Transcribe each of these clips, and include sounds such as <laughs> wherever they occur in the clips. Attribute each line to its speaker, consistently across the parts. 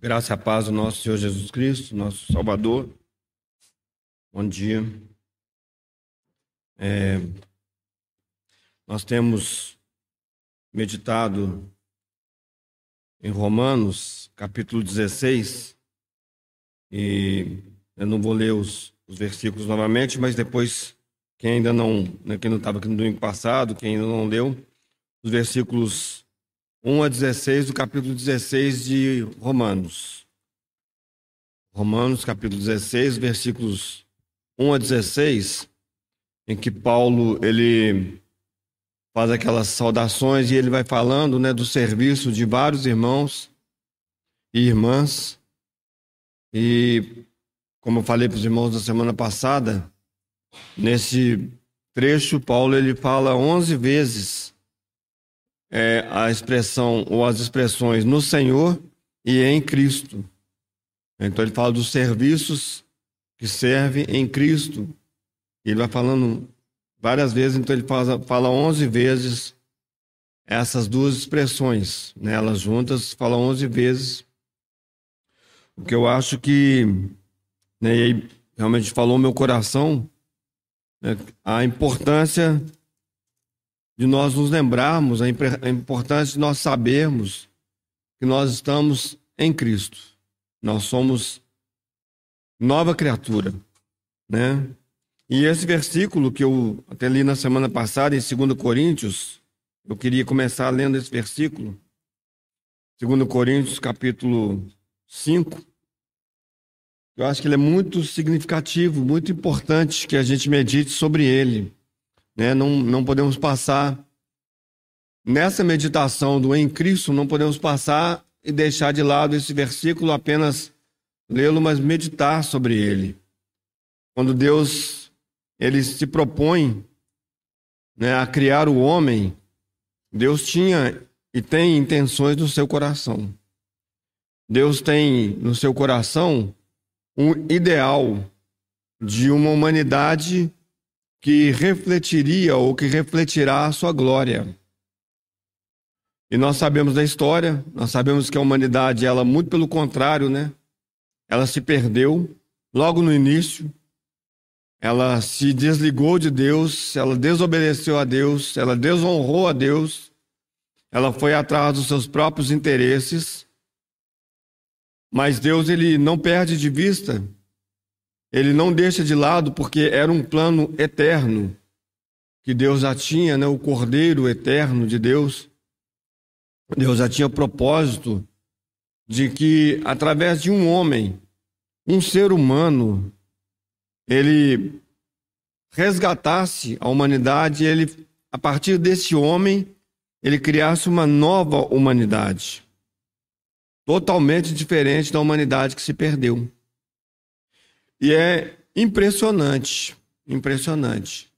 Speaker 1: Graça e a paz do nosso Senhor Jesus Cristo, nosso Salvador. Bom dia. É, nós temos meditado em Romanos, capítulo 16, e eu não vou ler os, os versículos novamente, mas depois, quem ainda não, né, quem não estava aqui no domingo passado, quem ainda não leu, os versículos 1 a 16 do capítulo 16 de Romanos. Romanos, capítulo 16, versículos 1 a 16, em que Paulo ele faz aquelas saudações e ele vai falando, né, do serviço de vários irmãos e irmãs. E como eu falei para os irmãos na semana passada, nesse trecho Paulo ele fala 11 vezes é, a expressão ou as expressões no Senhor e em Cristo. Então ele fala dos serviços que servem em Cristo. Ele vai falando várias vezes, então ele fala, fala 11 vezes essas duas expressões, né? elas juntas falam 11 vezes. O que eu acho que, né, e aí realmente falou meu coração, né, a importância de nós nos lembrarmos a importância de nós sabermos que nós estamos em Cristo. Nós somos nova criatura, né? E esse versículo que eu até li na semana passada em 2 Coríntios, eu queria começar lendo esse versículo. 2 Coríntios, capítulo 5. Eu acho que ele é muito significativo, muito importante que a gente medite sobre ele. Né? Não, não podemos passar nessa meditação do em Cristo, não podemos passar e deixar de lado esse versículo, apenas lê-lo, mas meditar sobre ele. Quando Deus ele se propõe né, a criar o homem, Deus tinha e tem intenções no seu coração. Deus tem no seu coração um ideal de uma humanidade que refletiria ou que refletirá a sua glória. E nós sabemos da história, nós sabemos que a humanidade, ela muito pelo contrário, né? Ela se perdeu logo no início. Ela se desligou de Deus, ela desobedeceu a Deus, ela desonrou a Deus. Ela foi atrás dos seus próprios interesses. Mas Deus ele não perde de vista ele não deixa de lado porque era um plano eterno que Deus já tinha, né? o Cordeiro eterno de Deus. Deus já tinha propósito de que através de um homem, um ser humano, ele resgatasse a humanidade, ele a partir desse homem, ele criasse uma nova humanidade, totalmente diferente da humanidade que se perdeu. E é impressionante, impressionante.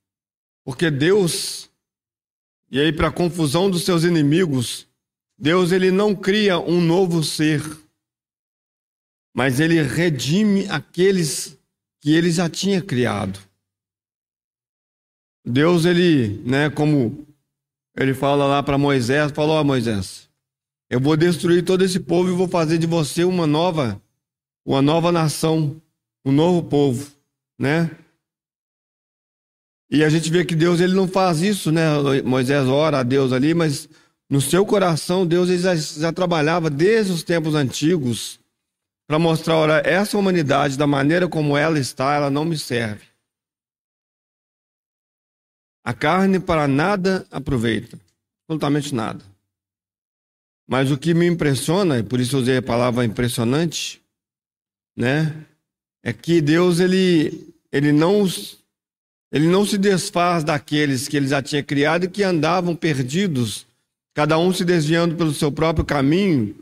Speaker 1: Porque Deus, e aí para confusão dos seus inimigos, Deus ele não cria um novo ser, mas ele redime aqueles que ele já tinha criado. Deus ele, né, como ele fala lá para Moisés, falou a Moisés: Eu vou destruir todo esse povo e vou fazer de você uma nova, uma nova nação um novo povo, né? E a gente vê que Deus ele não faz isso, né? Moisés ora a Deus ali, mas no seu coração Deus ele já, já trabalhava desde os tempos antigos para mostrar, ora, essa humanidade da maneira como ela está, ela não me serve. A carne para nada aproveita, absolutamente nada. Mas o que me impressiona, e por isso eu usei a palavra impressionante, né? É que Deus ele, ele, não, ele não se desfaz daqueles que ele já tinha criado e que andavam perdidos, cada um se desviando pelo seu próprio caminho,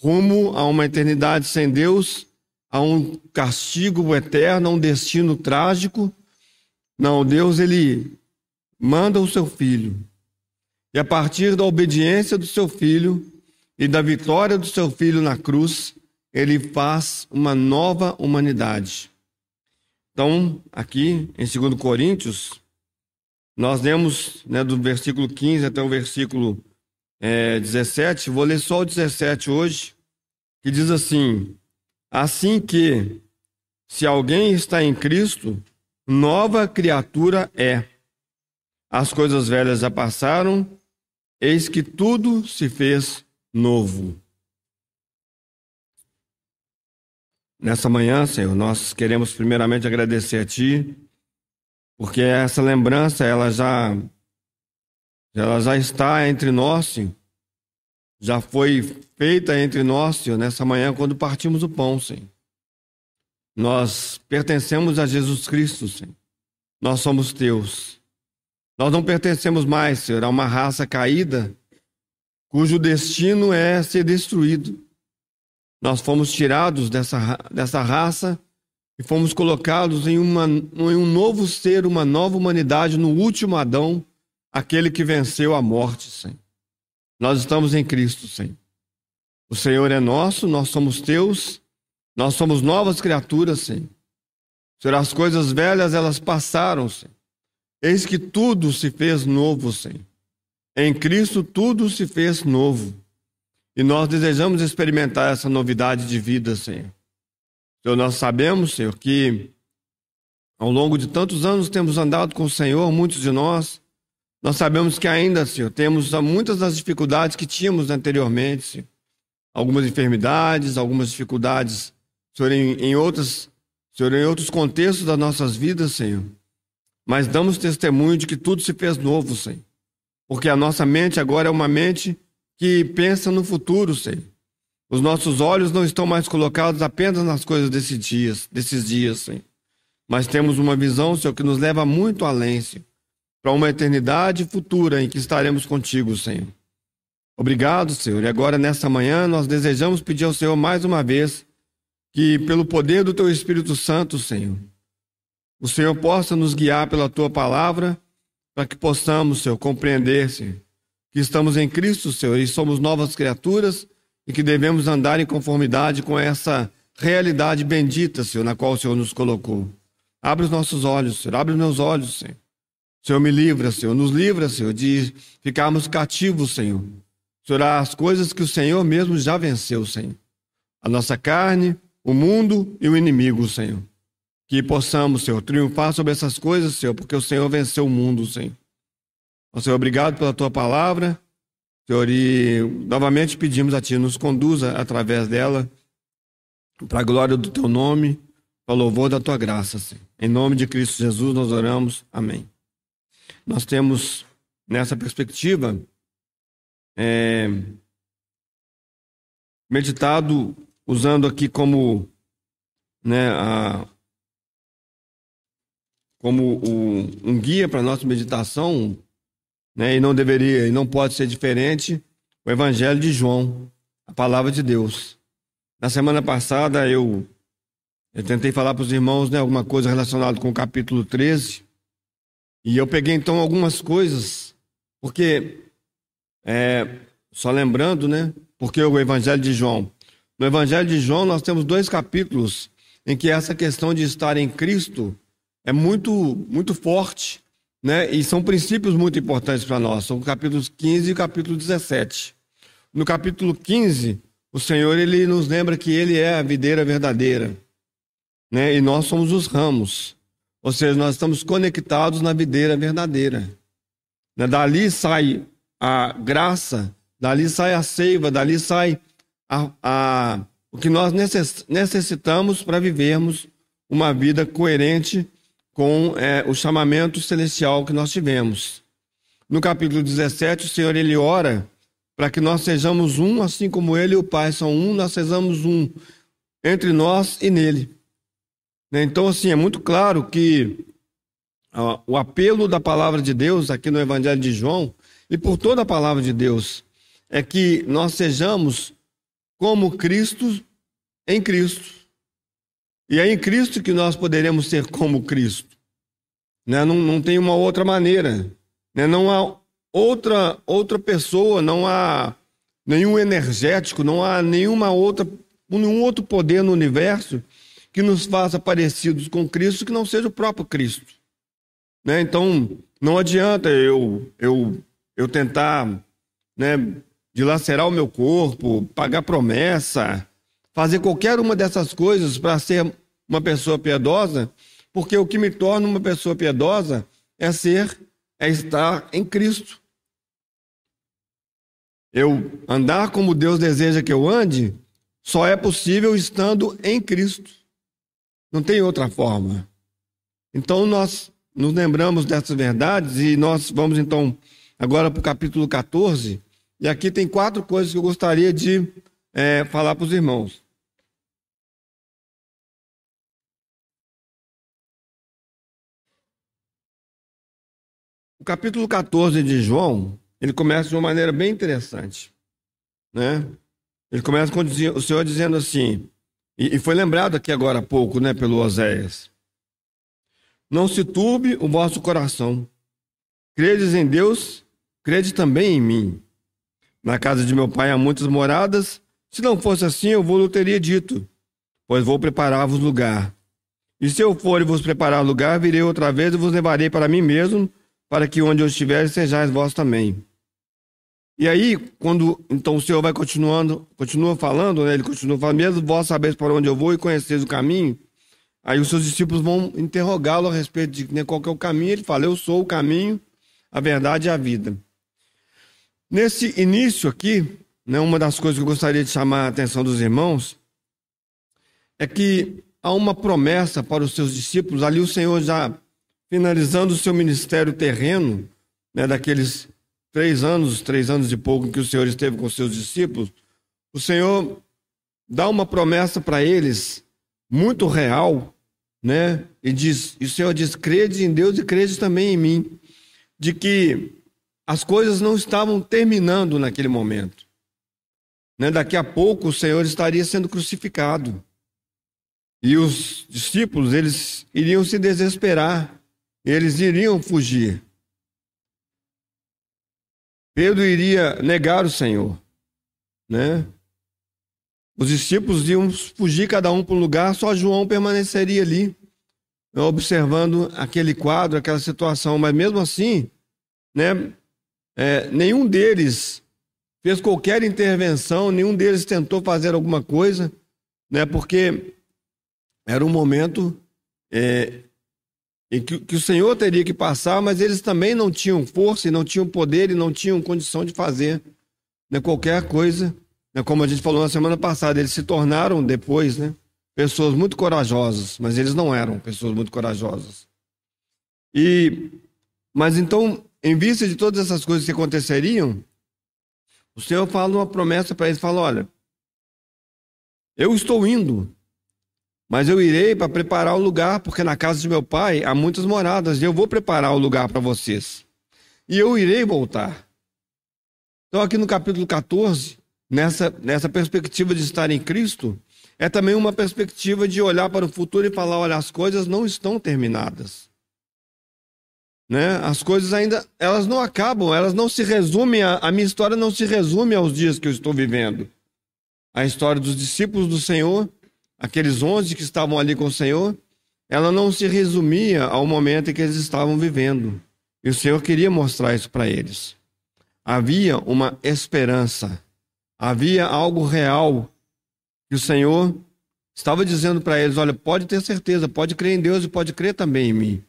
Speaker 1: rumo a uma eternidade sem Deus, a um castigo eterno, a um destino trágico. Não, Deus ele manda o seu filho. E a partir da obediência do seu filho e da vitória do seu filho na cruz, ele faz uma nova humanidade. Então, aqui em 2 Coríntios, nós lemos né, do versículo 15 até o versículo é, 17, vou ler só o 17 hoje, que diz assim: Assim que, se alguém está em Cristo, nova criatura é. As coisas velhas já passaram, eis que tudo se fez novo. Nessa manhã, Senhor, nós queremos primeiramente agradecer a Ti, porque essa lembrança, ela já, ela já está entre nós, Senhor. Já foi feita entre nós, Senhor, nessa manhã, quando partimos o pão, Senhor. Nós pertencemos a Jesus Cristo, Senhor. Nós somos Teus. Nós não pertencemos mais, Senhor, a uma raça caída, cujo destino é ser destruído. Nós fomos tirados dessa, dessa raça e fomos colocados em, uma, em um novo ser, uma nova humanidade, no último Adão, aquele que venceu a morte, Senhor. Nós estamos em Cristo, Senhor. O Senhor é nosso, nós somos teus, nós somos novas criaturas, Senhor. Senhor, as coisas velhas, elas passaram, Senhor. Eis que tudo se fez novo, Senhor. Em Cristo tudo se fez novo. E nós desejamos experimentar essa novidade de vida, Senhor. Senhor, nós sabemos, Senhor, que ao longo de tantos anos temos andado com o Senhor, muitos de nós. Nós sabemos que ainda, Senhor, temos muitas das dificuldades que tínhamos anteriormente, Senhor. Algumas enfermidades, algumas dificuldades, Senhor, em, em outras, Senhor, em outros contextos das nossas vidas, Senhor. Mas damos testemunho de que tudo se fez novo, Senhor. Porque a nossa mente agora é uma mente que pensa no futuro, Senhor. Os nossos olhos não estão mais colocados apenas nas coisas desses dias, desses dias, Senhor. Mas temos uma visão, Senhor, que nos leva muito além, Senhor, para uma eternidade futura em que estaremos contigo, Senhor. Obrigado, Senhor. E agora, nessa manhã, nós desejamos pedir ao Senhor mais uma vez que, pelo poder do Teu Espírito Santo, Senhor, o Senhor possa nos guiar pela Tua palavra, para que possamos, Senhor, compreender, Senhor, que estamos em Cristo, Senhor, e somos novas criaturas e que devemos andar em conformidade com essa realidade bendita, Senhor, na qual o Senhor nos colocou. Abre os nossos olhos, Senhor, abre os meus olhos, Senhor. Senhor, me livra, Senhor, nos livra, Senhor, de ficarmos cativos, Senhor. Senhor, as coisas que o Senhor mesmo já venceu, Senhor. A nossa carne, o mundo e o inimigo, Senhor. Que possamos, Senhor, triunfar sobre essas coisas, Senhor, porque o Senhor venceu o mundo, Senhor. Ó Senhor, obrigado pela tua palavra. Senhor, e novamente pedimos a Ti, nos conduza através dela, para a glória do Teu nome, para o louvor da Tua graça, Senhor. Em nome de Cristo Jesus nós oramos. Amém. Nós temos, nessa perspectiva, é, meditado, usando aqui como, né, a, como o, um guia para a nossa meditação, né? E não deveria, e não pode ser diferente o Evangelho de João, a palavra de Deus. Na semana passada eu, eu tentei falar para os irmãos né, alguma coisa relacionada com o capítulo 13. E eu peguei então algumas coisas, porque, é, só lembrando, né? Porque o Evangelho de João. No Evangelho de João nós temos dois capítulos em que essa questão de estar em Cristo é muito, muito forte né? E são princípios muito importantes para nós. São capítulos 15 e capítulo 17. No capítulo 15, o Senhor ele nos lembra que ele é a videira verdadeira, né? E nós somos os ramos. Ou seja, nós estamos conectados na videira verdadeira. Né? Dali sai a graça, dali sai a seiva, dali sai a, a, o que nós necessitamos para vivermos uma vida coerente com é, o chamamento celestial que nós tivemos. No capítulo 17, o Senhor ele ora para que nós sejamos um, assim como ele e o Pai são um, nós sejamos um entre nós e nele. Né? Então, assim, é muito claro que ó, o apelo da palavra de Deus aqui no Evangelho de João e por toda a palavra de Deus é que nós sejamos como Cristo em Cristo. E é em Cristo que nós poderemos ser como Cristo. Né? Não, não tem uma outra maneira. Né? Não há outra, outra pessoa, não há nenhum energético, não há nenhuma outra, nenhum outro poder no universo que nos faça parecidos com Cristo que não seja o próprio Cristo. Né? Então, não adianta eu, eu, eu tentar né, dilacerar o meu corpo, pagar promessa, fazer qualquer uma dessas coisas para ser uma pessoa piedosa, porque o que me torna uma pessoa piedosa é ser, é estar em Cristo. Eu andar como Deus deseja que eu ande, só é possível estando em Cristo. Não tem outra forma. Então nós nos lembramos dessas verdades e nós vamos então agora para o capítulo 14. E aqui tem quatro coisas que eu gostaria de é, falar para os irmãos. Capítulo 14 de João, ele começa de uma maneira bem interessante. Né? Ele começa com o Senhor dizendo assim, e, foi lembrado aqui agora há pouco, né, pelo Oséias. Não se turbe o vosso coração. Credes em Deus, crede também em mim. Na casa de meu pai há muitas moradas. Se não fosse assim, eu vou teria dito, pois vou preparar-vos lugar. E se eu for e vos preparar lugar, virei outra vez e vos levarei para mim mesmo, para que onde eu estiver sejais vós também. E aí, quando então o Senhor vai continuando, continua falando, né? Ele continua falando, mesmo vós sabeis para onde eu vou e conheceis o caminho, aí os seus discípulos vão interrogá-lo a respeito de né, qual é o caminho. Ele fala, eu sou o caminho, a verdade e a vida. Nesse início aqui, né, uma das coisas que eu gostaria de chamar a atenção dos irmãos é que há uma promessa para os seus discípulos, ali o Senhor já finalizando o seu ministério terreno, né, daqueles três anos, três anos e pouco que o Senhor esteve com seus discípulos, o Senhor dá uma promessa para eles muito real, né? E diz, e o Senhor diz: crede em Deus e crede também em mim, de que as coisas não estavam terminando naquele momento. Né? Daqui a pouco o Senhor estaria sendo crucificado. E os discípulos, eles iriam se desesperar, eles iriam fugir. Pedro iria negar o Senhor, né? Os discípulos iam fugir cada um para um lugar, só João permaneceria ali, observando aquele quadro, aquela situação. Mas mesmo assim, né, é, nenhum deles fez qualquer intervenção, nenhum deles tentou fazer alguma coisa, né, porque era um momento é, em que, que, o Senhor teria que passar, mas eles também não tinham força, e não tinham poder e não tinham condição de fazer né, qualquer coisa. Né, como a gente falou na semana passada, eles se tornaram depois né, pessoas muito corajosas, mas eles não eram pessoas muito corajosas. E, mas então em vista de todas essas coisas que aconteceriam, o Senhor fala uma promessa para eles: fala, olha, eu estou indo, mas eu irei para preparar o lugar, porque na casa de meu pai há muitas moradas, e eu vou preparar o lugar para vocês. E eu irei voltar. Então, aqui no capítulo 14, nessa, nessa perspectiva de estar em Cristo, é também uma perspectiva de olhar para o futuro e falar: olha, as coisas não estão terminadas. Né? As coisas ainda, elas não acabam, elas não se resumem, a, a minha história não se resume aos dias que eu estou vivendo. A história dos discípulos do Senhor, aqueles onze que estavam ali com o Senhor, ela não se resumia ao momento em que eles estavam vivendo. E o Senhor queria mostrar isso para eles. Havia uma esperança, havia algo real que o Senhor estava dizendo para eles: olha, pode ter certeza, pode crer em Deus e pode crer também em mim.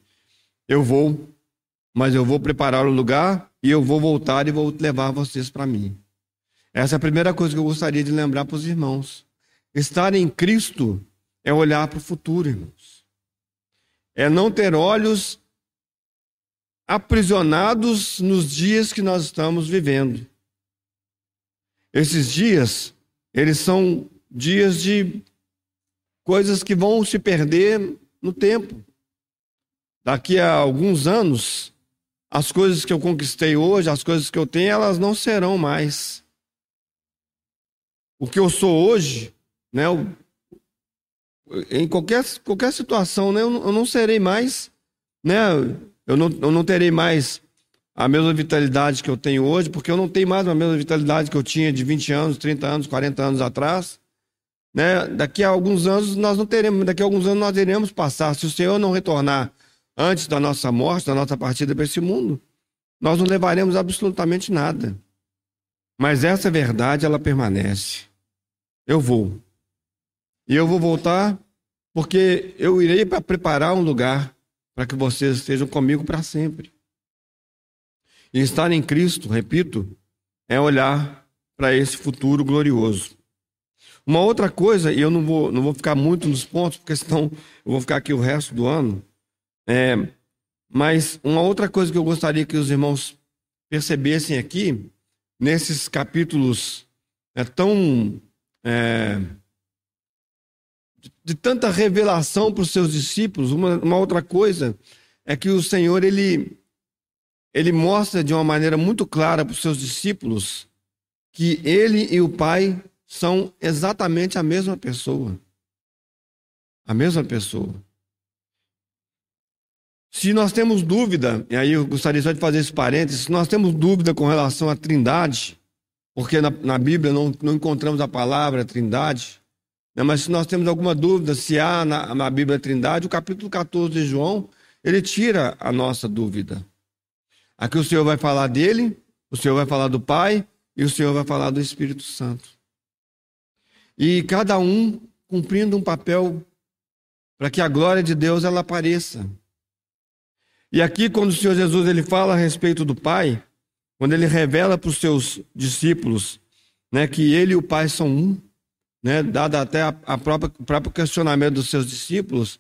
Speaker 1: Eu vou mas eu vou preparar o lugar e eu vou voltar e vou levar vocês para mim. Essa é a primeira coisa que eu gostaria de lembrar para os irmãos. Estar em Cristo é olhar para o futuro, irmãos. É não ter olhos aprisionados nos dias que nós estamos vivendo. Esses dias, eles são dias de coisas que vão se perder no tempo. Daqui a alguns anos, as coisas que eu conquistei hoje, as coisas que eu tenho, elas não serão mais. O que eu sou hoje, né, em qualquer, qualquer situação, né, eu, não, eu não serei mais, né, eu não, eu não terei mais a mesma vitalidade que eu tenho hoje, porque eu não tenho mais a mesma vitalidade que eu tinha de 20 anos, 30 anos, 40 anos atrás. Né? Daqui a alguns anos nós não teremos, daqui a alguns anos nós iremos passar. Se o Senhor não retornar antes da nossa morte, da nossa partida para esse mundo, nós não levaremos absolutamente nada. Mas essa verdade, ela permanece. Eu vou. E eu vou voltar porque eu irei para preparar um lugar para que vocês estejam comigo para sempre. E estar em Cristo, repito, é olhar para esse futuro glorioso. Uma outra coisa, e eu não vou, não vou ficar muito nos pontos, porque senão eu vou ficar aqui o resto do ano, é, mas uma outra coisa que eu gostaria que os irmãos percebessem aqui, nesses capítulos é, tão. É, de, tanta revelação para os seus discípulos, uma, uma outra coisa é que o Senhor ele, ele mostra de uma maneira muito clara para os seus discípulos que ele e o Pai são exatamente a mesma pessoa. A mesma pessoa. Se nós temos dúvida, e aí eu gostaria só de fazer esse parênteses, se nós temos dúvida com relação à trindade, porque na, na Bíblia não, não, encontramos a palavra trindade, mas se nós temos alguma dúvida se há na, na Bíblia trindade, o capítulo 14 de João, ele tira a nossa dúvida. Aqui o Senhor vai falar dele, o Senhor vai falar do Pai e o Senhor vai falar do Espírito Santo. E cada um cumprindo um papel para que a glória de Deus ela apareça. E aqui, quando o Senhor Jesus ele fala a respeito do Pai, quando ele revela para os seus discípulos né, que ele e o Pai são um, né, dado até a, a própria, o próprio questionamento dos seus discípulos,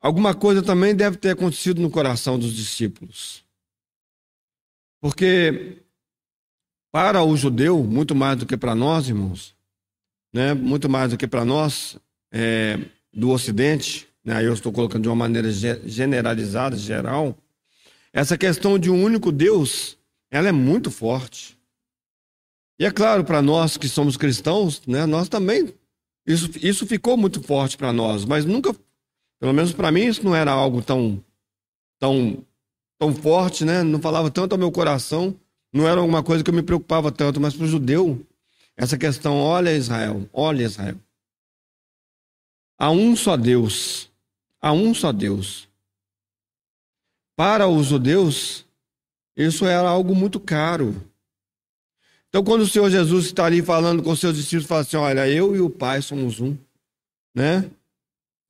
Speaker 1: alguma coisa também deve ter acontecido no coração dos discípulos. Porque para o judeu, muito mais do que para nós, irmãos, né, muito mais do que para nós é, do Ocidente, né, eu estou colocando de uma maneira generalizada, geral, essa questão de um único Deus, ela é muito forte. E é claro, para nós que somos cristãos, né, nós também, isso, isso ficou muito forte para nós, mas nunca, pelo menos para mim, isso não era algo tão, tão, tão forte, né, não falava tanto ao meu coração, não era alguma coisa que eu me preocupava tanto, mas para o judeu, essa questão, olha Israel, olha Israel. Há um só Deus, a um só Deus. Para os judeus, isso era algo muito caro. Então, quando o Senhor Jesus está ali falando com os seus discípulos, fala assim: Olha, eu e o Pai somos um. Né?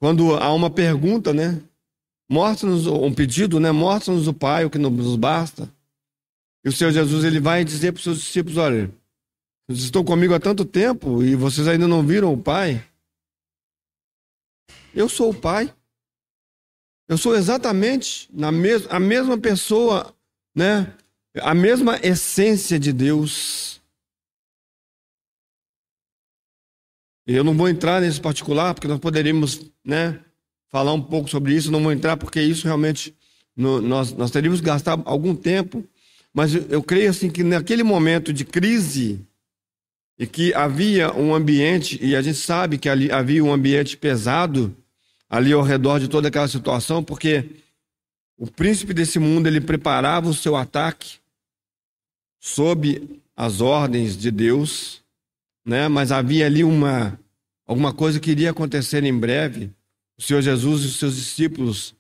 Speaker 1: Quando há uma pergunta, né? Mostra-nos um pedido, né? Mostra-nos o Pai, o que nos basta. E o Senhor Jesus ele vai dizer para os seus discípulos: Olha, vocês estão comigo há tanto tempo e vocês ainda não viram o Pai. Eu sou o Pai. Eu sou exatamente na mes a mesma pessoa, né? A mesma essência de Deus. Eu não vou entrar nesse particular, porque nós poderíamos, né, falar um pouco sobre isso. Não vou entrar, porque isso realmente no, nós, nós teríamos que gastar algum tempo. Mas eu, eu creio assim que naquele momento de crise e que havia um ambiente, e a gente sabe que ali havia um ambiente pesado, ali ao redor de toda aquela situação, porque o príncipe desse mundo ele preparava o seu ataque sob as ordens de Deus, né? Mas havia ali uma alguma coisa que iria acontecer em breve. O Senhor Jesus e os seus discípulos,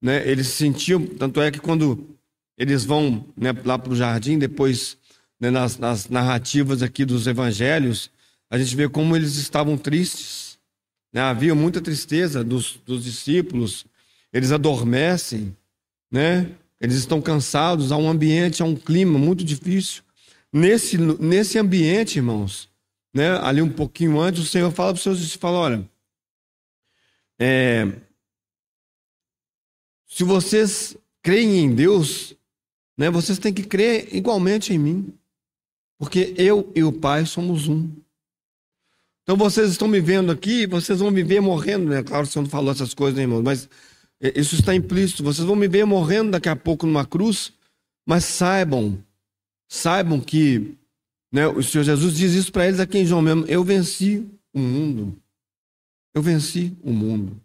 Speaker 1: né? Eles sentiam, tanto é que quando eles vão né, lá para o jardim, depois né, nas, nas narrativas aqui dos evangelhos, a gente vê como eles estavam tristes né? Havia muita tristeza dos, dos discípulos, eles adormecem, né? Eles estão cansados, há um ambiente, há um clima muito difícil. Nesse, nesse ambiente, irmãos, né? ali um pouquinho antes, o Senhor fala para os seus discípulos: olha, é, se vocês creem em Deus, né, vocês têm que crer igualmente em mim, porque eu e o Pai somos um. Então vocês estão me vendo aqui, vocês vão me ver morrendo, né? Claro, você não falou essas coisas, né, irmão? Mas isso está implícito. Vocês vão me ver morrendo daqui a pouco numa cruz, mas saibam, saibam que né, o Senhor Jesus diz isso para eles aqui em João mesmo: eu venci o mundo. Eu venci o mundo.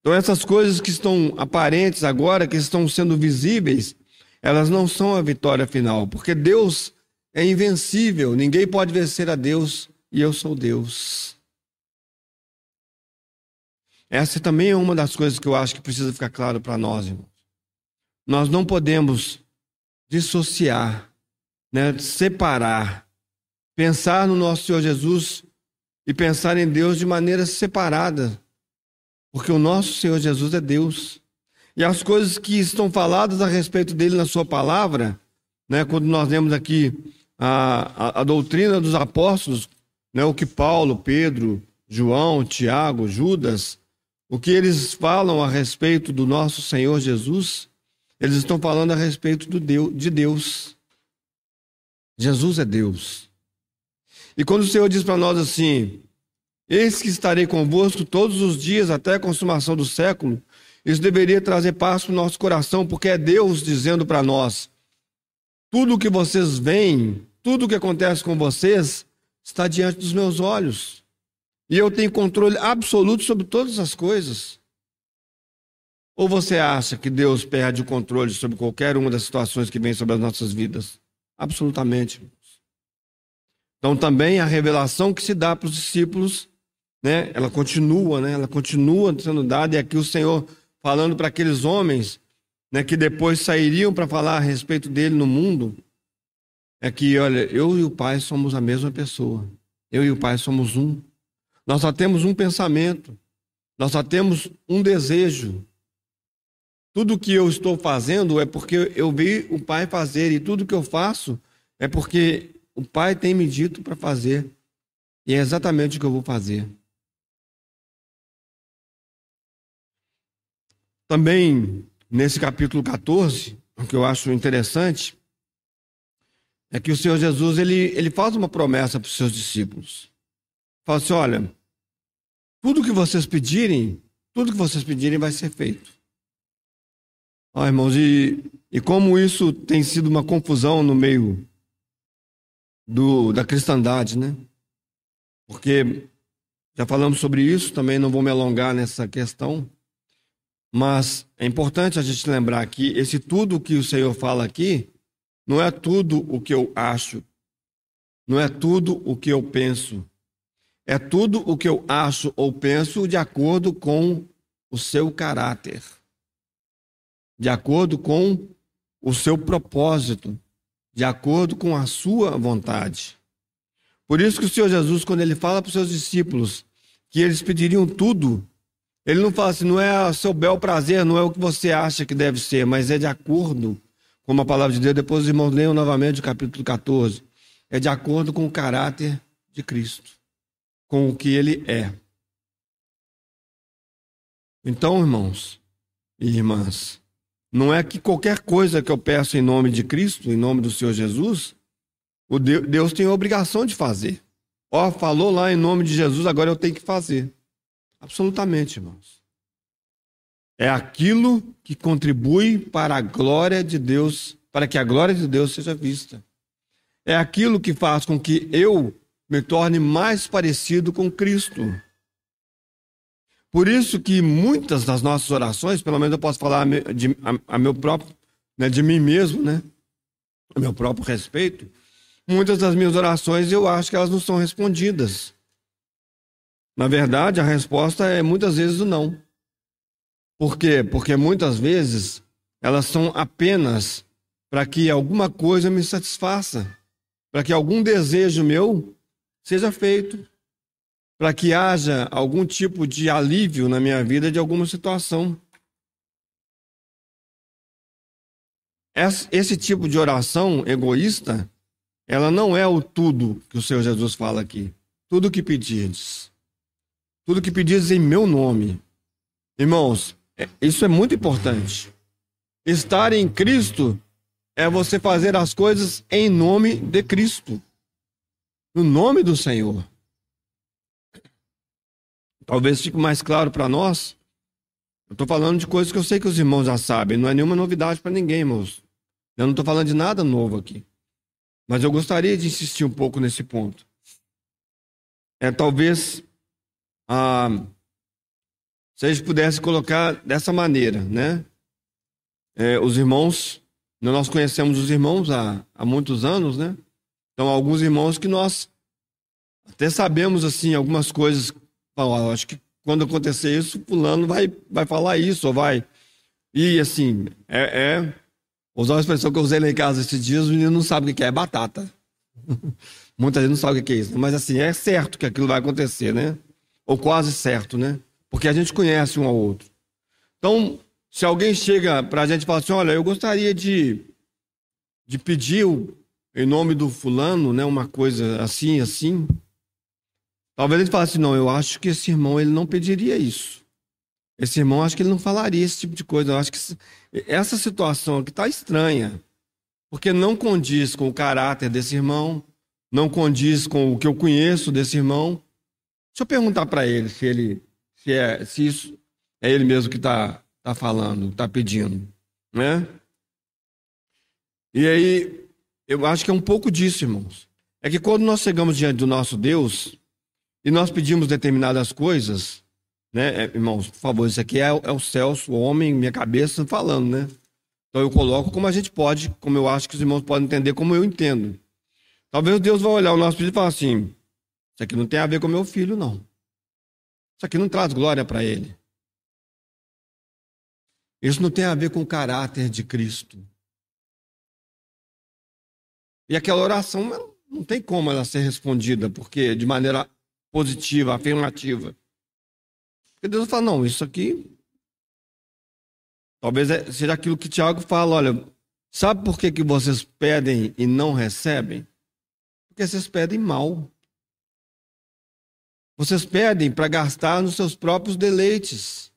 Speaker 1: Então, essas coisas que estão aparentes agora, que estão sendo visíveis, elas não são a vitória final, porque Deus é invencível, ninguém pode vencer a Deus e eu sou Deus. Essa também é uma das coisas que eu acho que precisa ficar claro para nós, irmãos. Nós não podemos dissociar né, separar, pensar no nosso Senhor Jesus e pensar em Deus de maneira separada, porque o nosso Senhor Jesus é Deus. E as coisas que estão faladas a respeito dele na sua palavra, né, quando nós lemos aqui a, a, a doutrina dos apóstolos, né, o que Paulo, Pedro, João, Tiago, Judas, o que eles falam a respeito do nosso Senhor Jesus, eles estão falando a respeito do Deus, de Deus. Jesus é Deus. E quando o Senhor diz para nós assim: Eis que estarei convosco todos os dias até a consumação do século, isso deveria trazer paz para o nosso coração, porque é Deus dizendo para nós: tudo o que vocês veem, tudo o que acontece com vocês, está diante dos meus olhos. E eu tenho controle absoluto sobre todas as coisas. Ou você acha que Deus perde o controle sobre qualquer uma das situações que vem sobre as nossas vidas? Absolutamente. Então também a revelação que se dá para os discípulos, né, ela continua, né, ela continua sendo dada, e aqui o Senhor falando para aqueles homens, né, que depois sairiam para falar a respeito dele no mundo, é que, olha, eu e o Pai somos a mesma pessoa. Eu e o Pai somos um. Nós só temos um pensamento. Nós só temos um desejo. Tudo que eu estou fazendo é porque eu vi o Pai fazer, e tudo que eu faço é porque o Pai tem me dito para fazer. E é exatamente o que eu vou fazer. Também, nesse capítulo 14, o que eu acho interessante é que o Senhor Jesus ele, ele faz uma promessa para os seus discípulos. Fala assim: olha, tudo que vocês pedirem, tudo que vocês pedirem vai ser feito. Ó, irmãos, e, e como isso tem sido uma confusão no meio do, da cristandade, né? Porque já falamos sobre isso, também não vou me alongar nessa questão, mas é importante a gente lembrar que esse tudo que o Senhor fala aqui não é tudo o que eu acho, não é tudo o que eu penso, é tudo o que eu acho ou penso de acordo com o seu caráter de acordo com o seu propósito, de acordo com a sua vontade. Por isso que o Senhor Jesus, quando ele fala para os seus discípulos que eles pediriam tudo, ele não fala assim, não é o seu bel prazer, não é o que você acha que deve ser, mas é de acordo com a palavra de Deus. Depois os irmãos leiam novamente o capítulo 14. É de acordo com o caráter de Cristo, com o que ele é. Então, irmãos e irmãs, não é que qualquer coisa que eu peço em nome de Cristo, em nome do Senhor Jesus, o Deus tem a obrigação de fazer. Ó, oh, falou lá em nome de Jesus, agora eu tenho que fazer. Absolutamente, irmãos. É aquilo que contribui para a glória de Deus, para que a glória de Deus seja vista. É aquilo que faz com que eu me torne mais parecido com Cristo. Por isso que muitas das nossas orações, pelo menos eu posso falar de, a, a meu próprio, né, de mim mesmo, né, a meu próprio respeito, muitas das minhas orações eu acho que elas não são respondidas. Na verdade, a resposta é muitas vezes o não. Por quê? Porque muitas vezes elas são apenas para que alguma coisa me satisfaça, para que algum desejo meu seja feito para que haja algum tipo de alívio na minha vida de alguma situação. Esse tipo de oração egoísta, ela não é o tudo que o Senhor Jesus fala aqui. Tudo que pedires. Tudo que pedires em meu nome. Irmãos, é, isso é muito importante. Estar em Cristo é você fazer as coisas em nome de Cristo. No nome do Senhor. Talvez fique mais claro para nós. Eu estou falando de coisas que eu sei que os irmãos já sabem. Não é nenhuma novidade para ninguém, irmãos. Eu não estou falando de nada novo aqui. Mas eu gostaria de insistir um pouco nesse ponto. É talvez ah, se a gente pudesse colocar dessa maneira, né? É, os irmãos, nós conhecemos os irmãos há, há muitos anos, né? Então, alguns irmãos que nós até sabemos assim algumas coisas Bom, acho que quando acontecer isso, fulano vai, vai falar isso, ou vai. E assim, é, é Vou usar uma expressão que eu usei lá em casa esses dias, os meninos não sabem o que é, é batata. <laughs> Muita gente não sabe o que é isso. Mas assim, é certo que aquilo vai acontecer, né? Ou quase certo, né? Porque a gente conhece um ao outro. Então, se alguém chega para a gente e fala assim, olha, eu gostaria de, de pedir em nome do fulano, né, uma coisa assim, assim, talvez ele fale assim, não, eu acho que esse irmão ele não pediria isso. Esse irmão, acho que ele não falaria esse tipo de coisa. Eu acho que essa situação aqui está estranha, porque não condiz com o caráter desse irmão, não condiz com o que eu conheço desse irmão. Deixa eu perguntar para ele se ele se é se isso é ele mesmo que está tá falando, está pedindo, né? E aí eu acho que é um pouco disso, irmãos. É que quando nós chegamos diante do nosso Deus e nós pedimos determinadas coisas, né, é, irmãos, por favor, isso aqui é, é o Celso, o homem, minha cabeça falando, né? Então eu coloco como a gente pode, como eu acho que os irmãos podem entender, como eu entendo. Talvez Deus vai olhar o nosso pedido e falar assim: Isso aqui não tem a ver com meu filho, não. Isso aqui não traz glória para ele. Isso não tem a ver com o caráter de Cristo. E aquela oração não tem como ela ser respondida, porque de maneira positiva, afirmativa. Porque Deus fala, não, isso aqui talvez é, seja aquilo que Tiago fala, olha, sabe por que, que vocês pedem e não recebem? Porque vocês pedem mal. Vocês pedem para gastar nos seus próprios deleites.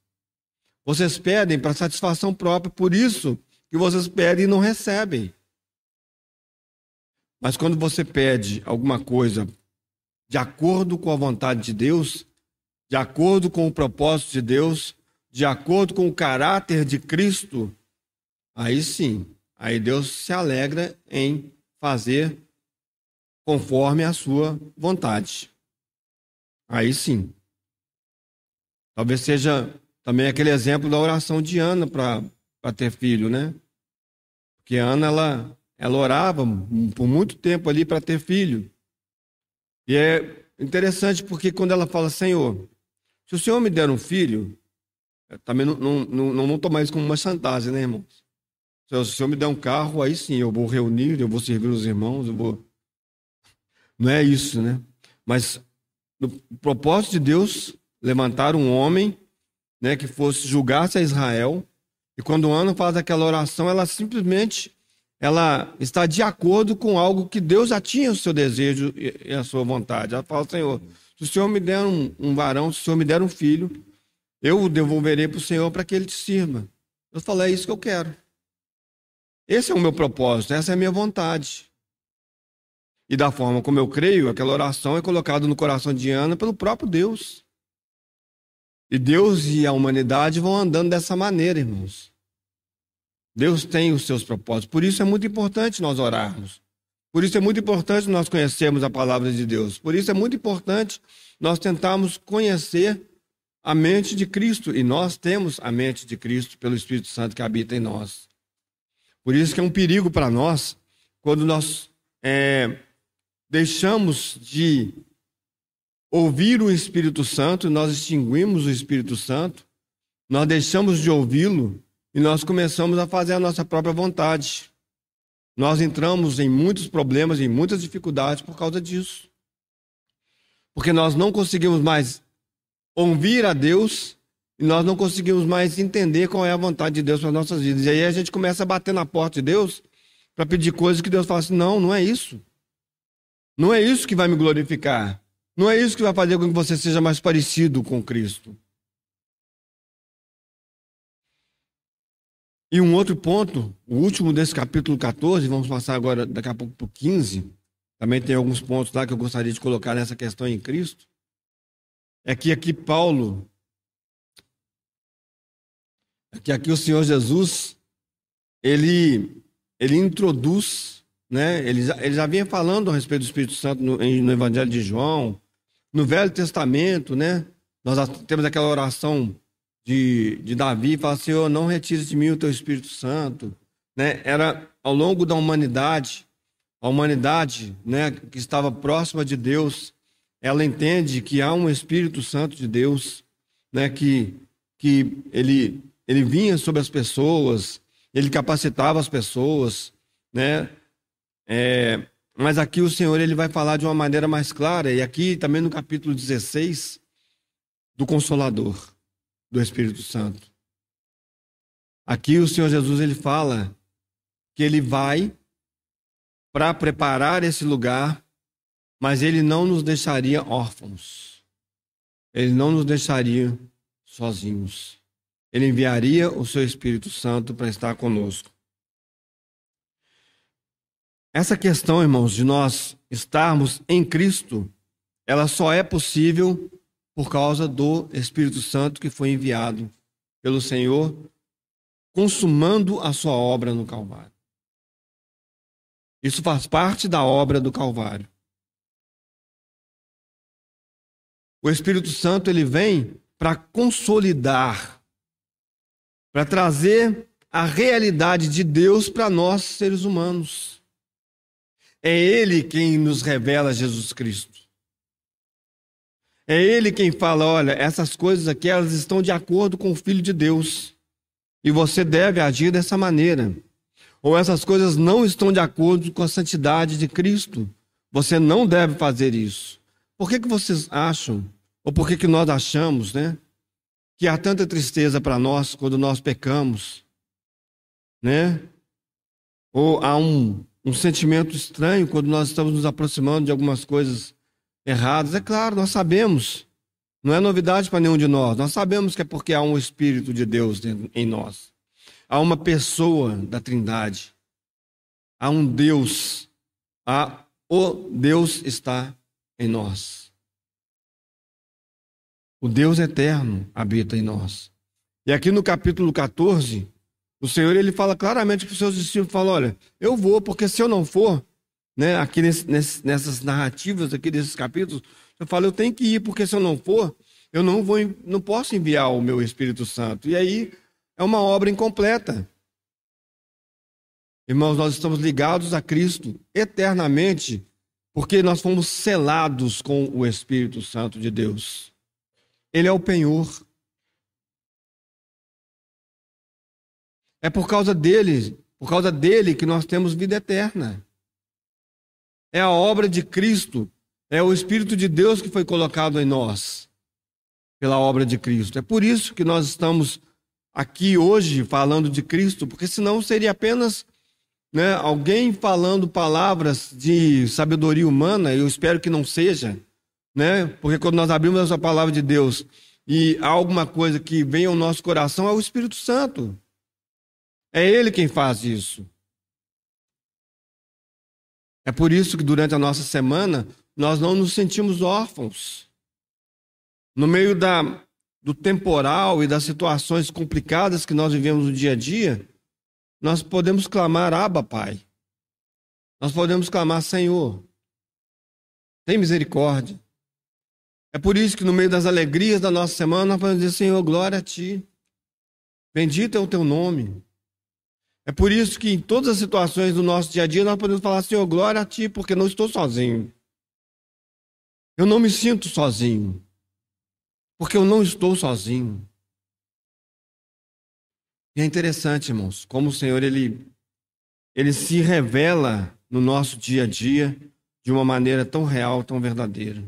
Speaker 1: Vocês pedem para satisfação própria, por isso que vocês pedem e não recebem. Mas quando você pede alguma coisa de acordo com a vontade de Deus, de acordo com o propósito de Deus, de acordo com o caráter de Cristo, aí sim, aí Deus se alegra em fazer conforme a sua vontade. Aí sim. Talvez seja também aquele exemplo da oração de Ana para ter filho, né? Porque Ana, ela ela orava por muito tempo ali para ter filho. E é interessante porque quando ela fala, Senhor, se o Senhor me der um filho, também não, não, não, não tomar isso como uma chantagem, né, irmãos? Se o Senhor me der um carro, aí sim, eu vou reunir, eu vou servir os irmãos, eu vou. <laughs> Não é isso, né? Mas no propósito de Deus, levantar um homem né, que fosse julgar-se a Israel. E quando Ana faz aquela oração, ela simplesmente ela está de acordo com algo que Deus já tinha o seu desejo e a sua vontade. Ela fala, Senhor, se o Senhor me der um, um varão, se o Senhor me der um filho, eu o devolverei para o Senhor para que ele te sirva. Eu falei, é isso que eu quero. Esse é o meu propósito, essa é a minha vontade. E da forma como eu creio, aquela oração é colocada no coração de Ana pelo próprio Deus. E Deus e a humanidade vão andando dessa maneira, irmãos. Deus tem os seus propósitos. Por isso é muito importante nós orarmos. Por isso é muito importante nós conhecermos a palavra de Deus. Por isso é muito importante nós tentarmos conhecer a mente de Cristo. E nós temos a mente de Cristo pelo Espírito Santo que habita em nós. Por isso que é um perigo para nós quando nós é, deixamos de ouvir o Espírito Santo, nós extinguimos o Espírito Santo, nós deixamos de ouvi-lo e nós começamos a fazer a nossa própria vontade. Nós entramos em muitos problemas, em muitas dificuldades por causa disso. Porque nós não conseguimos mais ouvir a Deus e nós não conseguimos mais entender qual é a vontade de Deus para as nossas vidas. E aí a gente começa a bater na porta de Deus para pedir coisas que Deus fala assim: não, não é isso. Não é isso que vai me glorificar. Não é isso que vai fazer com que você seja mais parecido com Cristo. E um outro ponto, o último desse capítulo 14, vamos passar agora daqui a pouco para o 15, também tem alguns pontos lá que eu gostaria de colocar nessa questão em Cristo, é que aqui Paulo, é que aqui o Senhor Jesus, ele, ele introduz, né, ele, ele já vinha falando a respeito do Espírito Santo no, no Evangelho de João, no Velho Testamento, né, nós temos aquela oração de, de Davi, fala, Senhor, não retire de mim o teu Espírito Santo. Né? Era ao longo da humanidade, a humanidade né, que estava próxima de Deus, ela entende que há um Espírito Santo de Deus, né, que, que ele, ele vinha sobre as pessoas, ele capacitava as pessoas, né? É, mas aqui o Senhor ele vai falar de uma maneira mais clara, e aqui também no capítulo 16, do Consolador, do Espírito Santo. Aqui o Senhor Jesus ele fala que ele vai para preparar esse lugar, mas ele não nos deixaria órfãos. Ele não nos deixaria sozinhos. Ele enviaria o seu Espírito Santo para estar conosco. Essa questão, irmãos, de nós estarmos em Cristo, ela só é possível por causa do Espírito Santo que foi enviado pelo Senhor, consumando a sua obra no Calvário. Isso faz parte da obra do Calvário. O Espírito Santo ele vem para consolidar, para trazer a realidade de Deus para nós seres humanos. É Ele quem nos revela Jesus Cristo. É Ele quem fala: olha, essas coisas aqui elas estão de acordo com o Filho de Deus. E você deve agir dessa maneira. Ou essas coisas não estão de acordo com a santidade de Cristo. Você não deve fazer isso. Por que, que vocês acham, ou por que, que nós achamos, né? Que há tanta tristeza para nós quando nós pecamos, né? Ou há um, um sentimento estranho quando nós estamos nos aproximando de algumas coisas erradas. É claro, nós sabemos. Não é novidade para nenhum de nós. Nós sabemos que é porque há um Espírito de Deus em nós. Há uma pessoa da Trindade. Há um Deus. Há o Deus está em nós. O Deus eterno habita em nós. E aqui no capítulo 14, o Senhor ele fala claramente para os seus discípulos, fala, olha, eu vou, porque se eu não for, né, aqui nesse, nessas narrativas aqui desses capítulos, eu falo, eu tenho que ir, porque se eu não for, eu não vou, não posso enviar o meu Espírito Santo. E aí é uma obra incompleta. Irmãos, nós estamos ligados a Cristo eternamente, porque nós fomos selados com o Espírito Santo de Deus. Ele é o penhor. É por causa dele, por causa dele que nós temos vida eterna. É a obra de Cristo, é o Espírito de Deus que foi colocado em nós pela obra de Cristo. É por isso que nós estamos aqui hoje falando de Cristo, porque senão seria apenas né, alguém falando palavras de sabedoria humana, eu espero que não seja, né? Porque quando nós abrimos essa palavra de Deus e há alguma coisa que vem ao nosso coração, é o Espírito Santo. É Ele quem faz isso. É por isso que durante a nossa semana nós não nos sentimos órfãos. No meio da, do temporal e das situações complicadas que nós vivemos no dia a dia, nós podemos clamar, Abba, Pai. Nós podemos clamar, Senhor, tem misericórdia. É por isso que no meio das alegrias da nossa semana nós podemos dizer, Senhor, glória a Ti. Bendito é o Teu nome. É por isso que em todas as situações do nosso dia a dia nós podemos falar, Senhor, glória a Ti, porque não estou sozinho. Eu não me sinto sozinho. Porque eu não estou sozinho. E é interessante, irmãos, como o Senhor ele, ele se revela no nosso dia a dia de uma maneira tão real, tão verdadeira.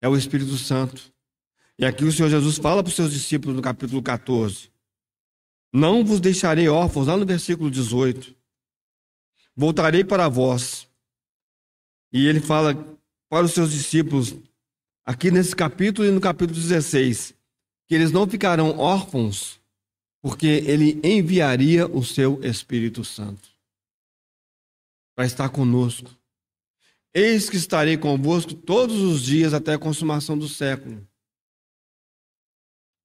Speaker 1: É o Espírito Santo. E aqui o Senhor Jesus fala para os seus discípulos no capítulo 14: não vos deixarei órfãos, lá no versículo 18. Voltarei para vós. E ele fala para os seus discípulos, aqui nesse capítulo e no capítulo 16, que eles não ficarão órfãos, porque ele enviaria o seu Espírito Santo para estar conosco. Eis que estarei convosco todos os dias até a consumação do século.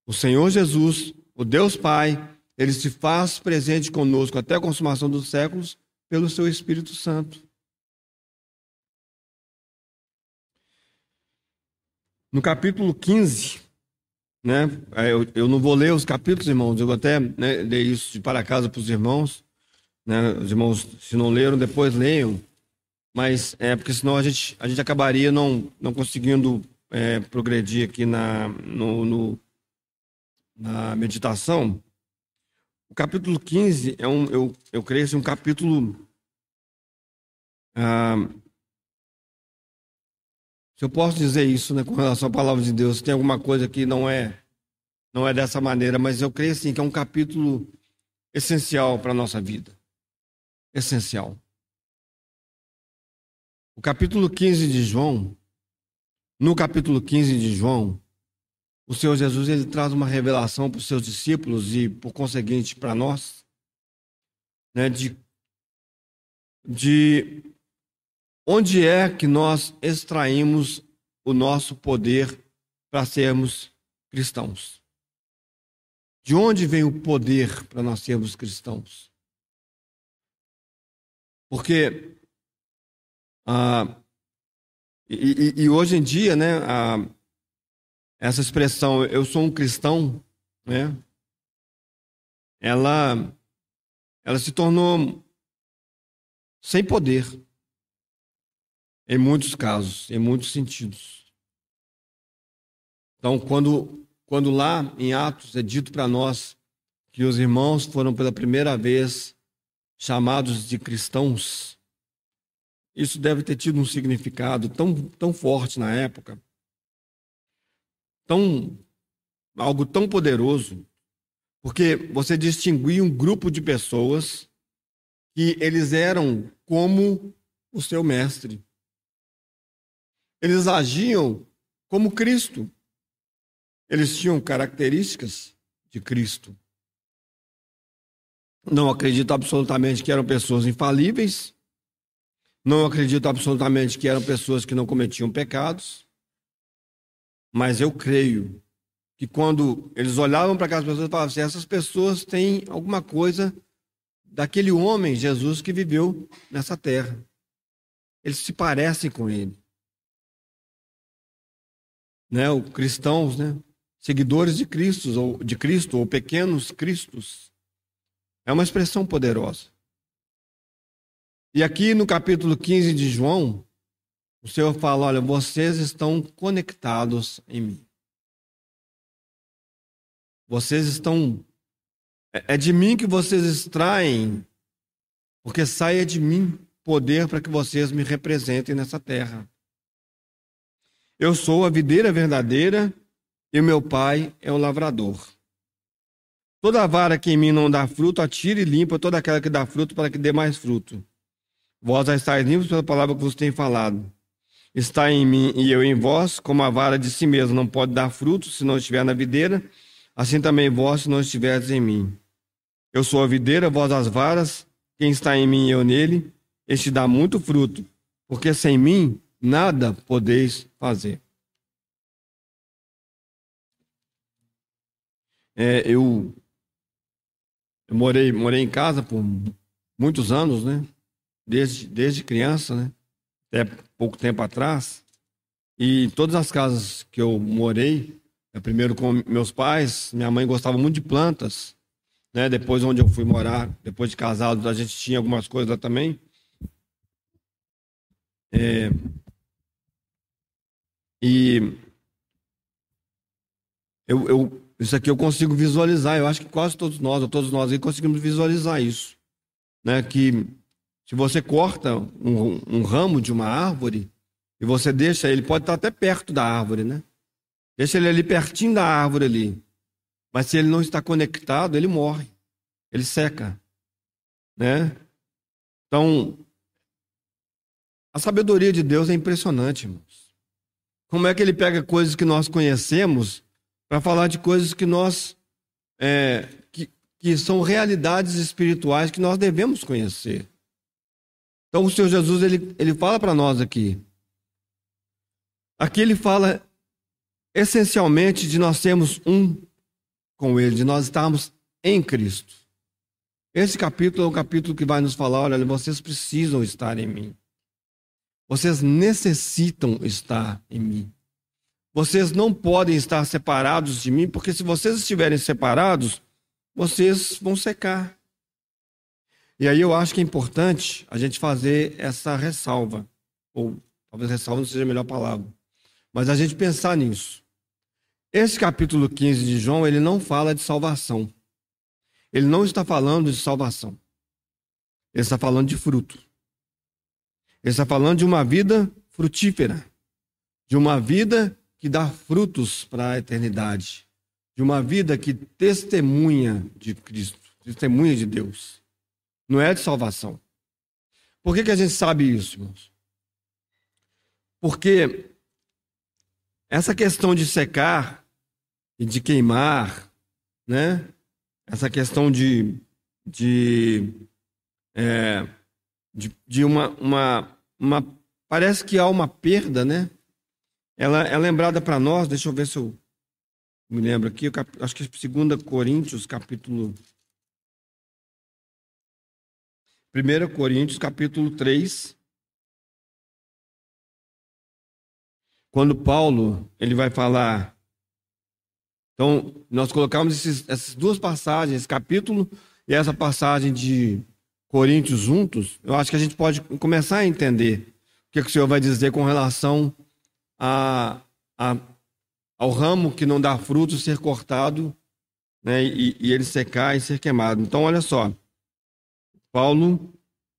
Speaker 1: O Senhor Jesus, o Deus Pai, ele se faz presente conosco até a consumação dos séculos pelo seu Espírito Santo. No capítulo 15, né, eu, eu não vou ler os capítulos, irmãos, eu até né, ler isso de para casa para os irmãos. Né, os irmãos, se não leram, depois leiam. Mas é porque senão a gente, a gente acabaria não, não conseguindo é, progredir aqui na, no, no, na meditação. O capítulo 15 é um, eu, eu creio, assim, um capítulo. Ah, se eu posso dizer isso, né, com relação à palavra de Deus, tem alguma coisa que não é não é dessa maneira, mas eu creio assim que é um capítulo essencial para a nossa vida. Essencial. O capítulo 15 de João, no capítulo 15 de João, o Senhor Jesus ele traz uma revelação para os seus discípulos e, por conseguinte, para nós, né, de, de onde é que nós extraímos o nosso poder para sermos cristãos. De onde vem o poder para nós sermos cristãos? Porque ah, e, e, hoje em dia, né, ah, essa expressão "eu sou um cristão", né, ela, ela se tornou sem poder em muitos casos, em muitos sentidos. Então, quando quando lá em Atos é dito para nós que os irmãos foram pela primeira vez chamados de cristãos, isso deve ter tido um significado tão, tão forte na época, tão algo tão poderoso, porque você distinguia um grupo de pessoas que eles eram como o seu mestre. Eles agiam como Cristo. Eles tinham características de Cristo. Não acredito absolutamente que eram pessoas infalíveis. Não acredito absolutamente que eram pessoas que não cometiam pecados. Mas eu creio que quando eles olhavam para aquelas pessoas, falavam assim: essas pessoas têm alguma coisa daquele homem, Jesus, que viveu nessa terra. Eles se parecem com ele. Né? O cristãos, né? seguidores de Cristo ou de Cristo ou pequenos cristos. É uma expressão poderosa. E aqui no capítulo 15 de João, o Senhor fala: olha, vocês estão conectados em mim. Vocês estão. É, é de mim que vocês extraem, porque saia de mim poder para que vocês me representem nessa terra. Eu sou a videira verdadeira e meu pai é o lavrador. Toda vara que em mim não dá fruto, atire e limpa toda aquela que dá fruto para que dê mais fruto. Vós já estáis limpos pela palavra que vos tenho falado. Está em mim e eu em vós, como a vara de si mesma não pode dar fruto se não estiver na videira, assim também vós se não estiverdes em mim. Eu sou a videira, vós as varas, quem está em mim e eu nele, este dá muito fruto, porque sem mim nada podeis fazer. É, eu, eu morei, morei em casa por muitos anos, né? Desde, desde criança, né? Até pouco tempo atrás. E todas as casas que eu morei, é, primeiro com meus pais, minha mãe gostava muito de plantas, né? Depois onde eu fui morar, depois de casado, a gente tinha algumas coisas lá também. É, e eu, eu isso aqui eu consigo visualizar. Eu acho que quase todos nós, ou todos nós aí, conseguimos visualizar isso. Né? Que se você corta um, um ramo de uma árvore e você deixa, ele pode estar até perto da árvore, né? Deixa ele ali pertinho da árvore ali. Mas se ele não está conectado, ele morre. Ele seca. Né? Então, a sabedoria de Deus é impressionante, irmãos. Como é que ele pega coisas que nós conhecemos para falar de coisas que nós é, que, que são realidades espirituais que nós devemos conhecer. Então o Senhor Jesus ele, ele fala para nós aqui. Aqui ele fala essencialmente de nós sermos um com Ele, de nós estarmos em Cristo. Esse capítulo é um capítulo que vai nos falar: olha, vocês precisam estar em mim. Vocês necessitam estar em mim. Vocês não podem estar separados de mim, porque se vocês estiverem separados, vocês vão secar. E aí eu acho que é importante a gente fazer essa ressalva, ou talvez ressalva não seja a melhor palavra, mas a gente pensar nisso. Esse capítulo 15 de João, ele não fala de salvação. ele não está falando de salvação. Ele está falando de fruto. Ele está falando de uma vida frutífera, de uma vida que dá frutos para a eternidade, de uma vida que testemunha de Cristo, testemunha de Deus. Não é de salvação. Por que, que a gente sabe isso, irmãos? Porque essa questão de secar e de queimar, né? Essa questão de, de, é, de, de uma, uma, uma. Parece que há uma perda, né? Ela é lembrada para nós, deixa eu ver se eu me lembro aqui, acho que é 2 Coríntios, capítulo. 1 Coríntios, capítulo 3. Quando Paulo ele vai falar. Então, nós colocamos esses, essas duas passagens, esse capítulo e essa passagem de Coríntios juntos. Eu acho que a gente pode começar a entender o que, que o Senhor vai dizer com relação a, a, ao ramo que não dá fruto ser cortado né, e, e ele secar e ser queimado. Então, olha só. Paulo,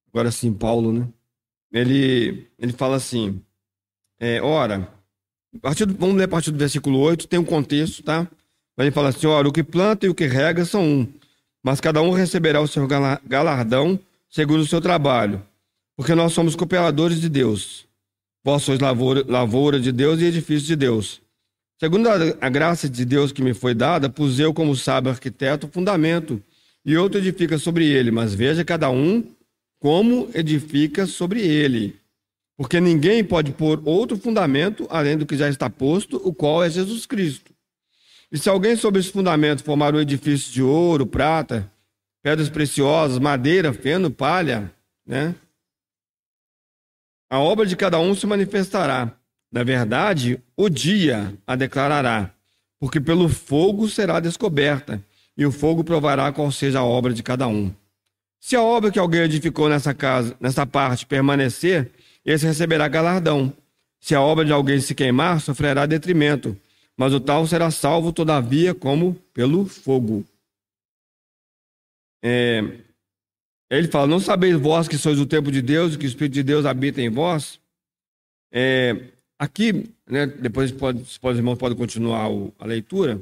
Speaker 1: agora sim, Paulo, né? Ele, ele fala assim: é, ora, do, vamos ler a partir do versículo 8, tem um contexto, tá? Mas ele fala assim: ora, o que planta e o que rega são um, mas cada um receberá o seu galardão segundo o seu trabalho, porque nós somos cooperadores de Deus. Vós sois lavoura, lavoura de Deus e edifício de Deus. Segundo a, a graça de Deus que me foi dada, pus eu, como sábio arquiteto, o fundamento, e outro edifica sobre ele, mas veja cada um como edifica sobre ele. Porque ninguém pode pôr outro fundamento além do que já está posto, o qual é Jesus Cristo. E se alguém sobre esse fundamento formar um edifício de ouro, prata, pedras preciosas, madeira, feno, palha, né? A obra de cada um se manifestará. Na verdade, o dia a declarará, porque pelo fogo será descoberta, e o fogo provará qual seja a obra de cada um. Se a obra que alguém edificou nessa casa, nessa parte, permanecer, esse receberá galardão. Se a obra de alguém se queimar, sofrerá detrimento, mas o tal será salvo, todavia, como pelo fogo. É, ele fala: Não sabeis vós que sois o templo de Deus e que o Espírito de Deus habita em vós? É, aqui, né, depois pode, os irmãos podem continuar a leitura,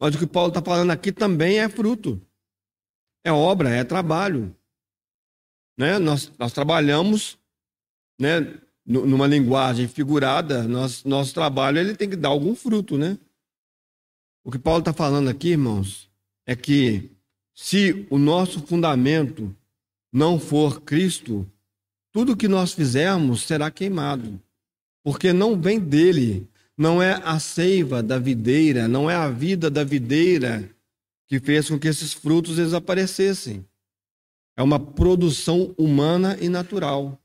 Speaker 1: mas o que Paulo está falando aqui também é fruto, é obra, é trabalho. Né? Nós, nós trabalhamos né, numa linguagem figurada, nosso, nosso trabalho ele tem que dar algum fruto. Né? O que Paulo está falando aqui, irmãos, é que se o nosso fundamento não for Cristo, tudo que nós fizermos será queimado, porque não vem dele, não é a seiva da videira, não é a vida da videira que fez com que esses frutos desaparecessem. É uma produção humana e natural.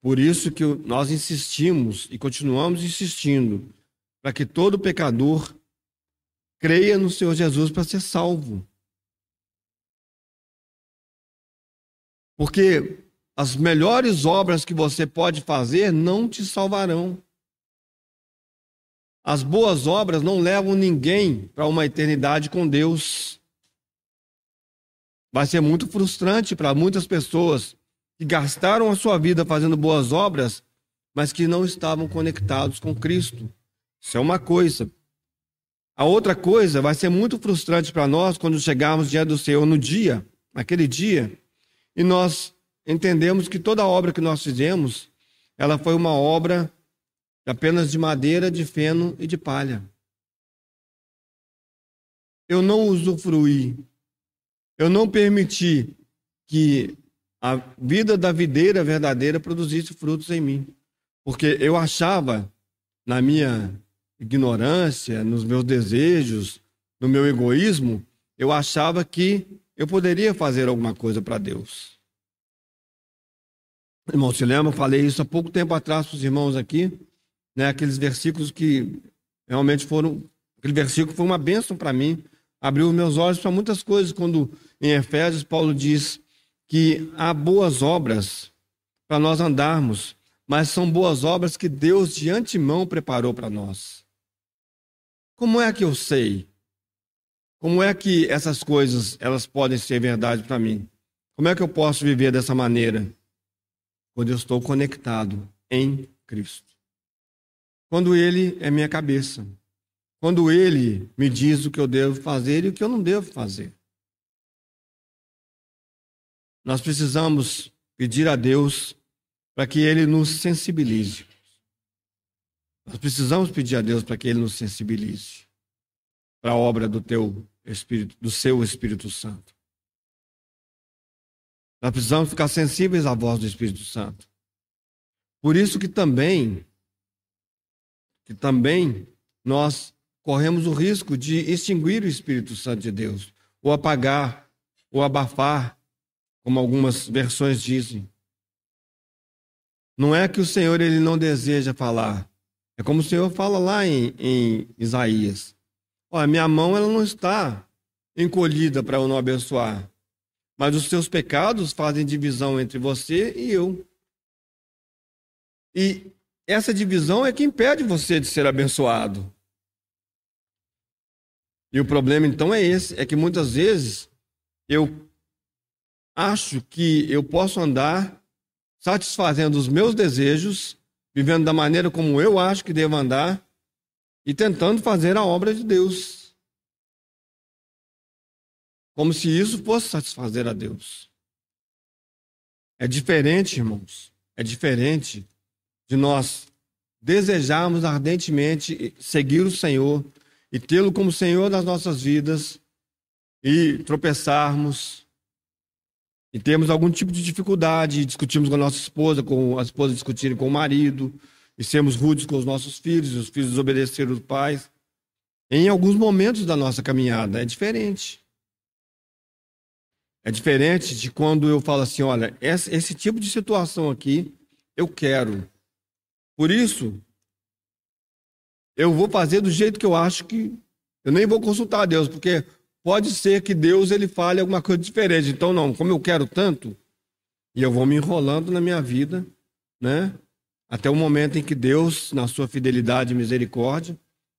Speaker 1: Por isso que nós insistimos e continuamos insistindo para que todo pecador Creia no Senhor Jesus para ser salvo. Porque as melhores obras que você pode fazer não te salvarão. As boas obras não levam ninguém para uma eternidade com Deus. Vai ser muito frustrante para muitas pessoas que gastaram a sua vida fazendo boas obras, mas que não estavam conectados com Cristo. Isso é uma coisa. A outra coisa vai ser muito frustrante para nós quando chegarmos diante do Senhor no dia, naquele dia, e nós entendemos que toda obra que nós fizemos, ela foi uma obra apenas de madeira, de feno e de palha. Eu não usufruí, eu não permiti que a vida da videira verdadeira produzisse frutos em mim, porque eu achava, na minha ignorância, nos meus desejos, no meu egoísmo, eu achava que eu poderia fazer alguma coisa para Deus. Irmão, se lembra? Eu falei isso há pouco tempo atrás para os irmãos aqui, né? aqueles versículos que realmente foram. Aquele versículo foi uma bênção para mim, abriu meus olhos para muitas coisas, quando em Efésios Paulo diz que há boas obras para nós andarmos, mas são boas obras que Deus de antemão preparou para nós. Como é que eu sei? como é que essas coisas elas podem ser verdade para mim? Como é que eu posso viver dessa maneira? Quando eu estou conectado em Cristo. Quando Ele é minha cabeça. Quando Ele me diz o que eu devo fazer e o que eu não devo fazer. Nós precisamos pedir a Deus para que Ele nos sensibilize. Nós precisamos pedir a Deus para que Ele nos sensibilize para a obra do teu Espírito, do seu Espírito Santo. Nós precisamos ficar sensíveis à voz do Espírito Santo. Por isso que também, que também nós corremos o risco de extinguir o Espírito Santo de Deus, ou apagar, ou abafar, como algumas versões dizem. Não é que o Senhor ele não deseja falar. É como o Senhor fala lá em, em Isaías. Olha, minha mão ela não está encolhida para eu não abençoar. Mas os seus pecados fazem divisão entre você e eu. E essa divisão é que impede você de ser abençoado. E o problema então é esse, é que muitas vezes eu acho que eu posso andar satisfazendo os meus desejos, vivendo da maneira como eu acho que devo andar e tentando fazer a obra de Deus. Como se isso fosse satisfazer a Deus. É diferente, irmãos. É diferente de nós desejarmos ardentemente seguir o Senhor e tê-lo como Senhor das nossas vidas e tropeçarmos e temos algum tipo de dificuldade, discutimos com a nossa esposa, com a esposa discutirem com o marido, e sermos rudes com os nossos filhos, e os filhos desobedecerem os pais. Em alguns momentos da nossa caminhada é diferente. É diferente de quando eu falo assim: olha, esse, esse tipo de situação aqui eu quero. Por isso, eu vou fazer do jeito que eu acho que. Eu nem vou consultar a Deus, porque pode ser que Deus ele fale alguma coisa diferente. Então, não, como eu quero tanto, e eu vou me enrolando na minha vida, né? Até o momento em que Deus, na sua fidelidade e misericórdia,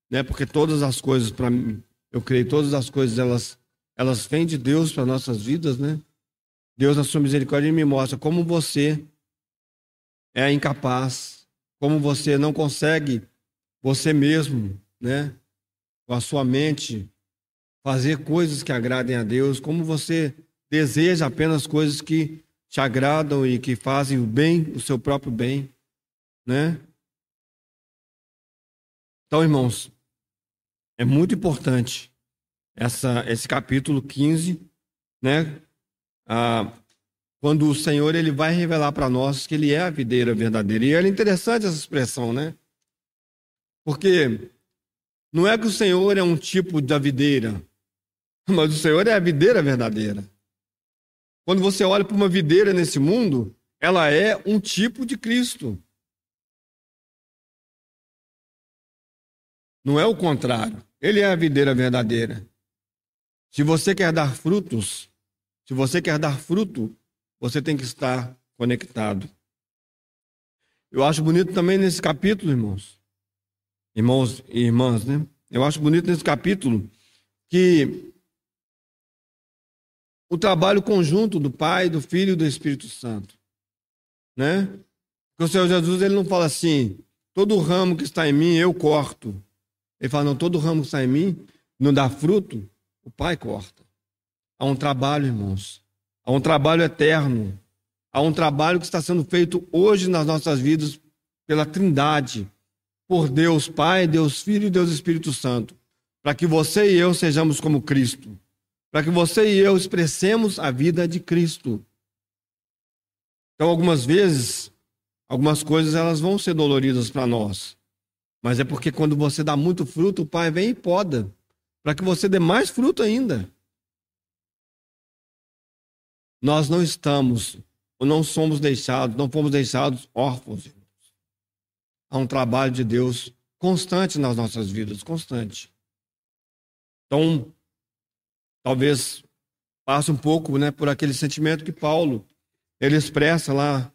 Speaker 1: né? Porque todas as coisas para mim, eu creio, todas as coisas elas elas vêm de Deus para nossas vidas, né? Deus, na sua misericórdia, me mostra como você é incapaz, como você não consegue você mesmo, né? Com a sua mente, fazer coisas que agradem a Deus, como você deseja apenas coisas que te agradam e que fazem o bem, o seu próprio bem, né? Então, irmãos, é muito importante essa, esse capítulo 15, né? Ah, quando o Senhor ele vai revelar para nós que ele é a videira verdadeira. E é interessante essa expressão, né? Porque não é que o Senhor é um tipo da videira, <laughs> mas o Senhor é a videira verdadeira. Quando você olha para uma videira nesse mundo, ela é um tipo de Cristo. Não é o contrário. Ele é a videira verdadeira. Se você quer dar frutos, se você quer dar fruto, você tem que estar conectado. Eu acho bonito também nesse capítulo, irmãos. Irmãos e irmãs, né? Eu acho bonito nesse capítulo que o trabalho conjunto do Pai, do Filho e do Espírito Santo, né? Porque o Senhor Jesus ele não fala assim: todo ramo que está em mim eu corto. Ele fala: não, todo ramo que está em mim não dá fruto, o Pai corta. Há um trabalho, irmãos. Há um trabalho eterno. Há um trabalho que está sendo feito hoje nas nossas vidas pela Trindade, por Deus Pai, Deus Filho e Deus Espírito Santo, para que você e eu sejamos como Cristo, para que você e eu expressemos a vida de Cristo. Então, algumas vezes, algumas coisas elas vão ser doloridas para nós, mas é porque quando você dá muito fruto, o Pai vem e poda para que você dê mais fruto ainda. Nós não estamos, ou não somos deixados, não fomos deixados órfãos. Há um trabalho de Deus constante nas nossas vidas, constante. Então, talvez passe um pouco, né, por aquele sentimento que Paulo ele expressa lá,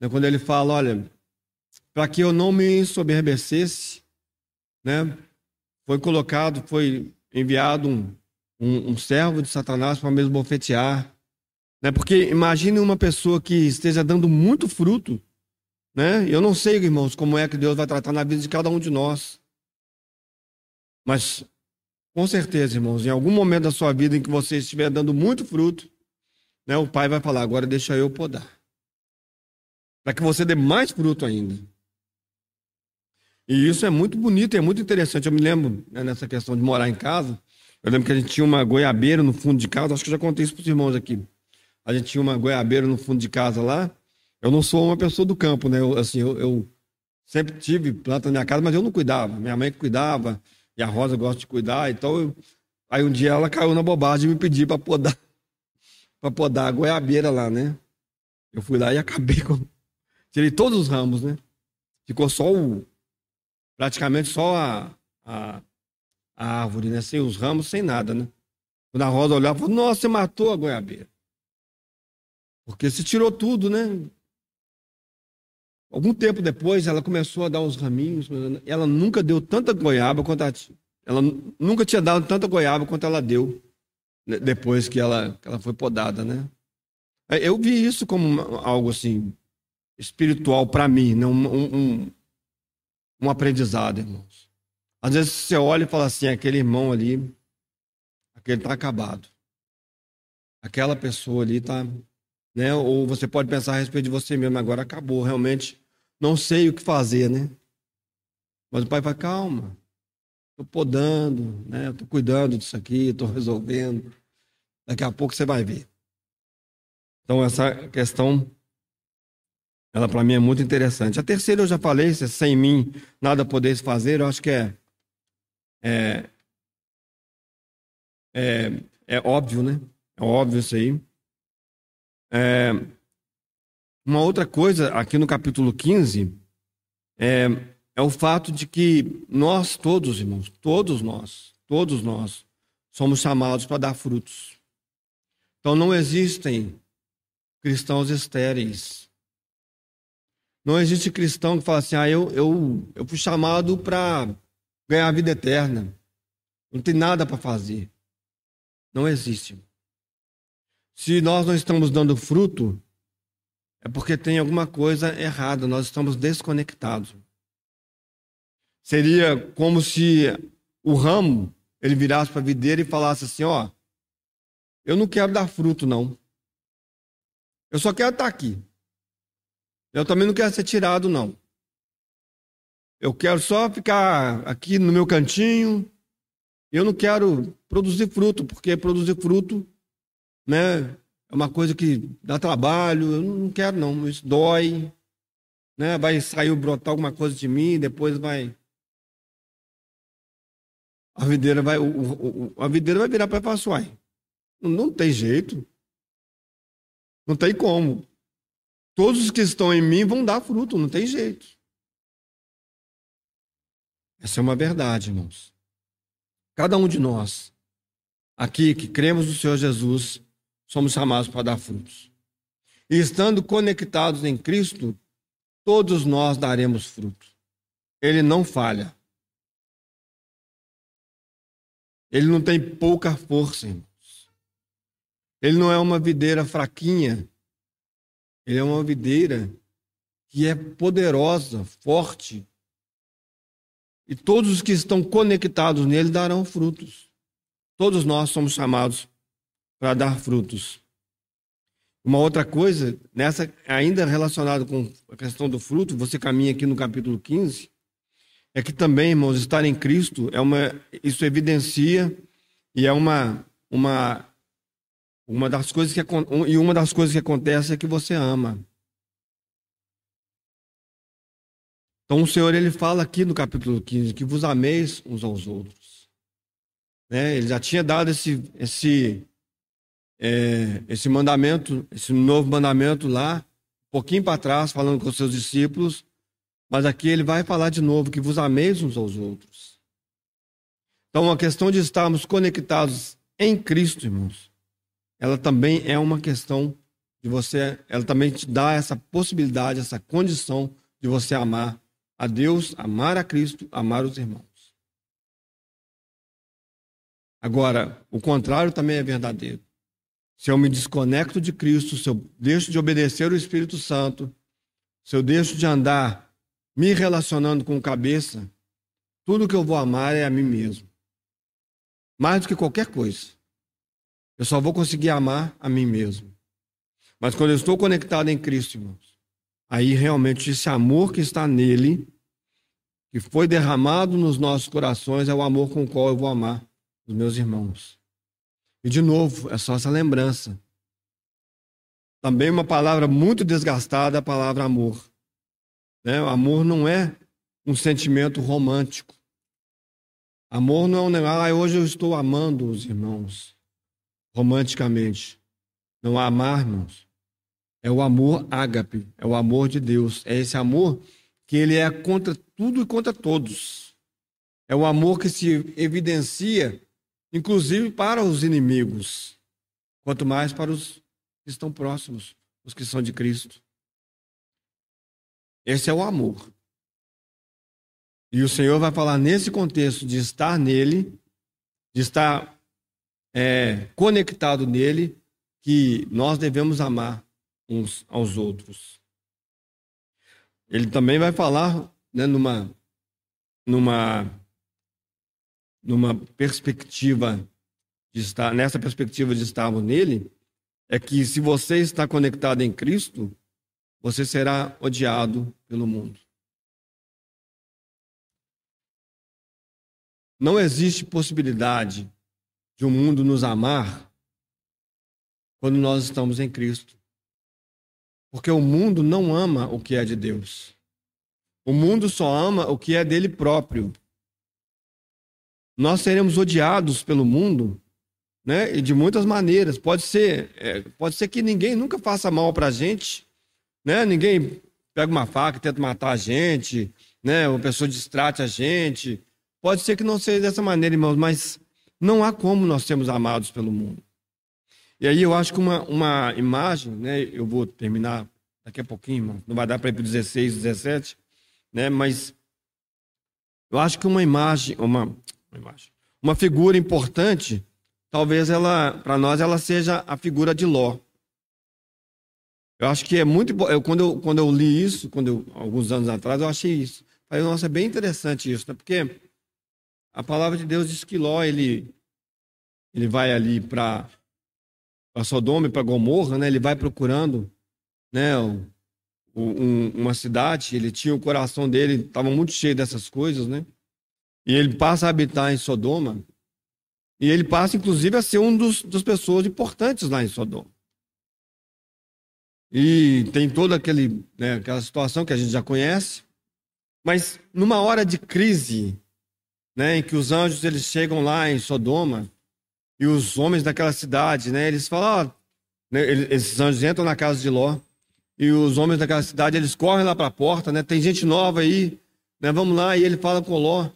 Speaker 1: né, quando ele fala, olha, para que eu não me ensoberbecesse, né, foi colocado, foi enviado um, um, um servo de Satanás para mesmo bofetear. Né? Porque imagine uma pessoa que esteja dando muito fruto. Né? Eu não sei, irmãos, como é que Deus vai tratar na vida de cada um de nós. Mas, com certeza, irmãos, em algum momento da sua vida em que você estiver dando muito fruto, né, o Pai vai falar: agora deixa eu podar. Para que você dê mais fruto ainda. E isso é muito bonito, é muito interessante. Eu me lembro né, nessa questão de morar em casa. Eu lembro que a gente tinha uma goiabeira no fundo de casa. Acho que eu já contei isso para os irmãos aqui. A gente tinha uma goiabeira no fundo de casa lá. Eu não sou uma pessoa do campo, né? Eu, assim, eu, eu sempre tive planta na minha casa, mas eu não cuidava. Minha mãe cuidava. E a Rosa gosta de cuidar. Então, eu... aí um dia ela caiu na bobagem e me pediu para podar, <laughs> para podar a goiabeira lá, né? Eu fui lá e acabei com. Tirei todos os ramos, né? Ficou só o, praticamente só a, a, a, árvore, né? Sem os ramos, sem nada, né? Quando a Rosa olhava, falou, nossa, você matou a goiabeira. Porque se tirou tudo, né? Algum tempo depois, ela começou a dar uns raminhos. Ela nunca deu tanta goiaba quanto ela, ela nunca tinha dado tanta goiaba quanto ela deu né? depois que ela, que ela foi podada, né? Eu vi isso como algo assim espiritual para mim, né? um, um, um aprendizado, irmãos. Às vezes você olha e fala assim: aquele irmão ali, aquele está acabado. Aquela pessoa ali está. Né? Ou você pode pensar a respeito de você mesmo, agora acabou, realmente não sei o que fazer, né? Mas o pai fala: calma, estou podando, né? estou cuidando disso aqui, estou resolvendo. Daqui a pouco você vai ver. Então, essa questão ela para mim é muito interessante. A terceira eu já falei, se sem mim nada podeis fazer, eu acho que é, é, é, é óbvio, né? É óbvio isso aí. É, uma outra coisa aqui no capítulo 15 é, é o fato de que nós todos, irmãos, todos nós, todos nós, somos chamados para dar frutos. Então não existem cristãos estéreis. Não existe cristão que fala assim: ah, eu, eu, eu fui chamado para ganhar a vida eterna. Não tem nada para fazer. Não existe. Se nós não estamos dando fruto, é porque tem alguma coisa errada, nós estamos desconectados. Seria como se o ramo ele virasse para a videira e falasse assim: ó, eu não quero dar fruto, não. Eu só quero estar aqui. Eu também não quero ser tirado, não. Eu quero só ficar aqui no meu cantinho. Eu não quero produzir fruto, porque produzir fruto né, é uma coisa que dá trabalho. Eu não quero, não. Isso dói. Né? Vai sair, brotar alguma coisa de mim, depois vai. A videira vai, o, o, a videira vai virar para falar assim, não, não tem jeito. Não tem como. Todos os que estão em mim vão dar fruto, não tem jeito. Essa é uma verdade, irmãos. Cada um de nós, aqui que cremos no Senhor Jesus, somos chamados para dar frutos. E estando conectados em Cristo, todos nós daremos fruto. Ele não falha. Ele não tem pouca força, irmãos. Ele não é uma videira fraquinha ele é uma videira que é poderosa, forte. E todos os que estão conectados nele darão frutos. Todos nós somos chamados para dar frutos. Uma outra coisa, nessa ainda relacionada com a questão do fruto, você caminha aqui no capítulo 15, é que também, irmãos, estar em Cristo é uma isso evidencia e é uma uma uma das coisas que e uma das coisas que acontece é que você ama. Então o Senhor ele fala aqui no capítulo 15 que vos ameis uns aos outros. Né? Ele já tinha dado esse esse é, esse mandamento, esse novo mandamento lá, um pouquinho para trás, falando com os seus discípulos, mas aqui ele vai falar de novo que vos ameis uns aos outros. Então a questão de estarmos conectados em Cristo, irmãos, ela também é uma questão de você, ela também te dá essa possibilidade, essa condição de você amar a Deus, amar a Cristo, amar os irmãos. Agora, o contrário também é verdadeiro. Se eu me desconecto de Cristo, se eu deixo de obedecer o Espírito Santo, se eu deixo de andar me relacionando com cabeça, tudo que eu vou amar é a mim mesmo. Mais do que qualquer coisa. Eu só vou conseguir amar a mim mesmo. Mas quando eu estou conectado em Cristo, irmãos, aí realmente esse amor que está nele, que foi derramado nos nossos corações, é o amor com o qual eu vou amar os meus irmãos. E de novo, é só essa lembrança. Também uma palavra muito desgastada, a palavra amor. Né? O amor não é um sentimento romântico. Amor não é um negócio, ah, hoje eu estou amando os irmãos romanticamente. Não há amar, irmãos. É o amor ágape, é o amor de Deus. É esse amor que ele é contra tudo e contra todos. É o amor que se evidencia, inclusive para os inimigos, quanto mais para os que estão próximos, os que são de Cristo. Esse é o amor. E o Senhor vai falar nesse contexto de estar nele, de estar é, conectado nele, que nós devemos amar uns aos outros. Ele também vai falar né, numa, numa, numa perspectiva de estar, nessa perspectiva de estarmos nele, é que se você está conectado em Cristo, você será odiado pelo mundo. Não existe possibilidade de um mundo nos amar quando nós estamos em Cristo. Porque o mundo não ama o que é de Deus. O mundo só ama o que é dele próprio. Nós seremos odiados pelo mundo, né? E de muitas maneiras. Pode ser, é, pode ser que ninguém nunca faça mal para a gente, né? Ninguém pega uma faca e tenta matar a gente, né? Uma pessoa distrate a gente. Pode ser que não seja dessa maneira, irmãos, mas não há como nós sermos amados pelo mundo. E aí eu acho que uma, uma imagem, né? Eu vou terminar daqui a pouquinho, irmão. Não vai dar para ir para 16, 17, né? Mas eu acho que uma imagem, uma, uma imagem, uma figura importante, talvez ela, para nós, ela seja a figura de Ló. Eu acho que é muito eu quando eu quando eu li isso, quando eu, alguns anos atrás, eu achei isso. Falei, nossa, é bem interessante isso, né? Porque a palavra de Deus diz que Ló ele ele vai ali para Sodoma e para Gomorra, né? Ele vai procurando, né? Um, uma cidade. Ele tinha o coração dele estava muito cheio dessas coisas, né? E ele passa a habitar em Sodoma. E ele passa, inclusive, a ser um dos das pessoas importantes lá em Sodoma. E tem toda aquele, né, aquela situação que a gente já conhece. Mas numa hora de crise, né, em que os anjos eles chegam lá em Sodoma e os homens daquela cidade, né, eles falam, né, esses anjos entram na casa de Ló e os homens daquela cidade eles correm lá para a porta, né, tem gente nova aí, né, vamos lá e ele fala com Ló,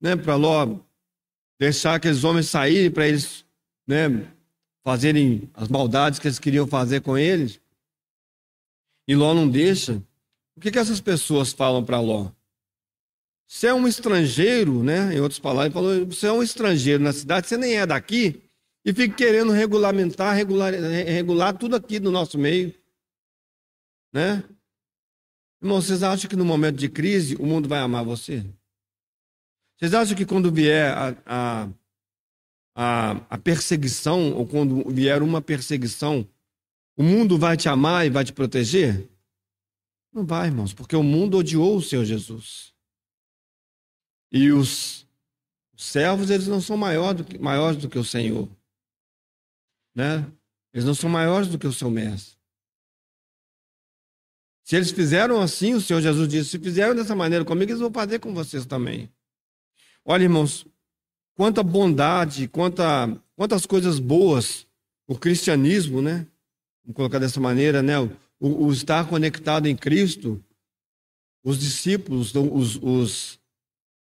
Speaker 1: né, para Ló deixar aqueles homens saírem para eles, né, fazerem as maldades que eles queriam fazer com eles. E Ló não deixa. O que, que essas pessoas falam para Ló? Você é um estrangeiro, né? Em outras palavras, ele falou: você é um estrangeiro na cidade, você nem é daqui, e fica querendo regulamentar, regular, regular tudo aqui do nosso meio. Né? Irmão, vocês acham que no momento de crise o mundo vai amar você? Vocês acham que quando vier a, a, a, a perseguição, ou quando vier uma perseguição, o mundo vai te amar e vai te proteger? Não vai, irmãos, porque o mundo odiou o Senhor Jesus. E os servos, eles não são do que, maiores do que o Senhor. Né? Eles não são maiores do que o seu mestre. Se eles fizeram assim, o Senhor Jesus disse: se fizeram dessa maneira comigo, eles vão fazer com vocês também. Olha, irmãos, quanta bondade, quanta, quantas coisas boas o cristianismo, né? vamos colocar dessa maneira, né? O, o estar conectado em Cristo, os discípulos, os, os,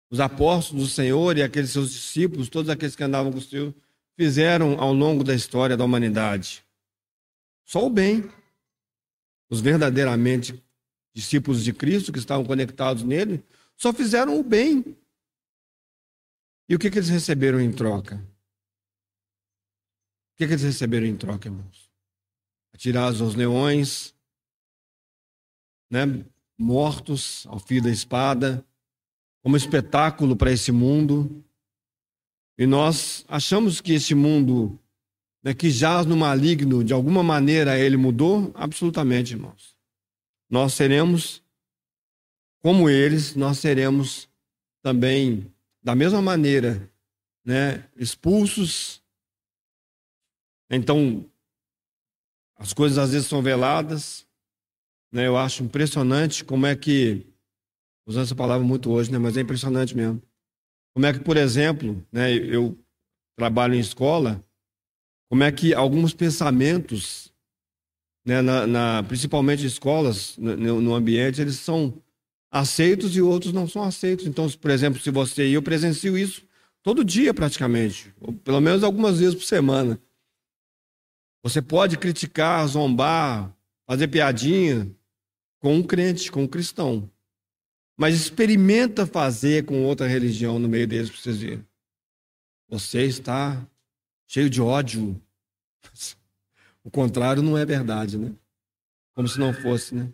Speaker 1: os apóstolos do Senhor e aqueles seus discípulos, todos aqueles que andavam com o Senhor, fizeram ao longo da história da humanidade? Só o bem. Os verdadeiramente discípulos de Cristo, que estavam conectados nele, só fizeram o bem. E o que, que eles receberam em troca? que, que eles receberam em troca, irmãos? Atirados aos leões, né? mortos ao fio da espada, como espetáculo para esse mundo. E nós achamos que esse mundo né, que jaz no maligno, de alguma maneira ele mudou? Absolutamente, irmãos. Nós seremos como eles, nós seremos também, da mesma maneira, né, expulsos. Então, as coisas às vezes são veladas. Né, eu acho impressionante como é que, usando essa palavra muito hoje, né, mas é impressionante mesmo. Como é que, por exemplo, né, eu trabalho em escola, como é que alguns pensamentos, né, na, na, principalmente escolas, no, no, ambiente, eles são aceitos e outros não são aceitos. Então, por exemplo, se você e eu presencio isso todo dia praticamente, ou pelo menos algumas vezes por semana. Você pode criticar, zombar, fazer piadinha com um crente, com um cristão. Mas experimenta fazer com outra religião no meio deles para vocês verem. Você está cheio de ódio. <laughs> O contrário não é verdade, né? Como se não fosse, né?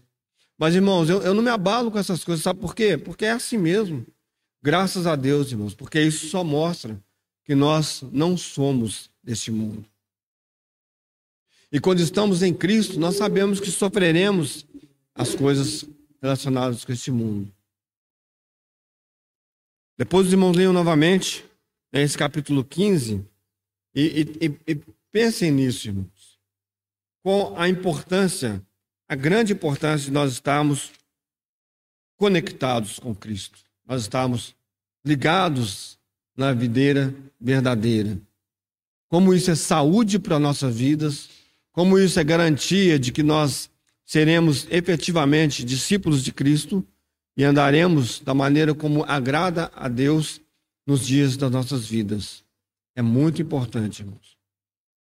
Speaker 1: Mas, irmãos, eu, eu não me abalo com essas coisas, sabe por quê? Porque é assim mesmo. Graças a Deus, irmãos, porque isso só mostra que nós não somos deste mundo. E quando estamos em Cristo, nós sabemos que sofreremos as coisas relacionadas com este mundo. Depois os irmãos leiam novamente esse capítulo 15 e, e, e pensem nisso, irmãos. Com a importância a grande importância de nós estarmos conectados com Cristo, nós estarmos ligados na videira verdadeira. Como isso é saúde para nossas vidas, como isso é garantia de que nós seremos efetivamente discípulos de Cristo e andaremos da maneira como agrada a Deus nos dias das nossas vidas. É muito importante, irmãos.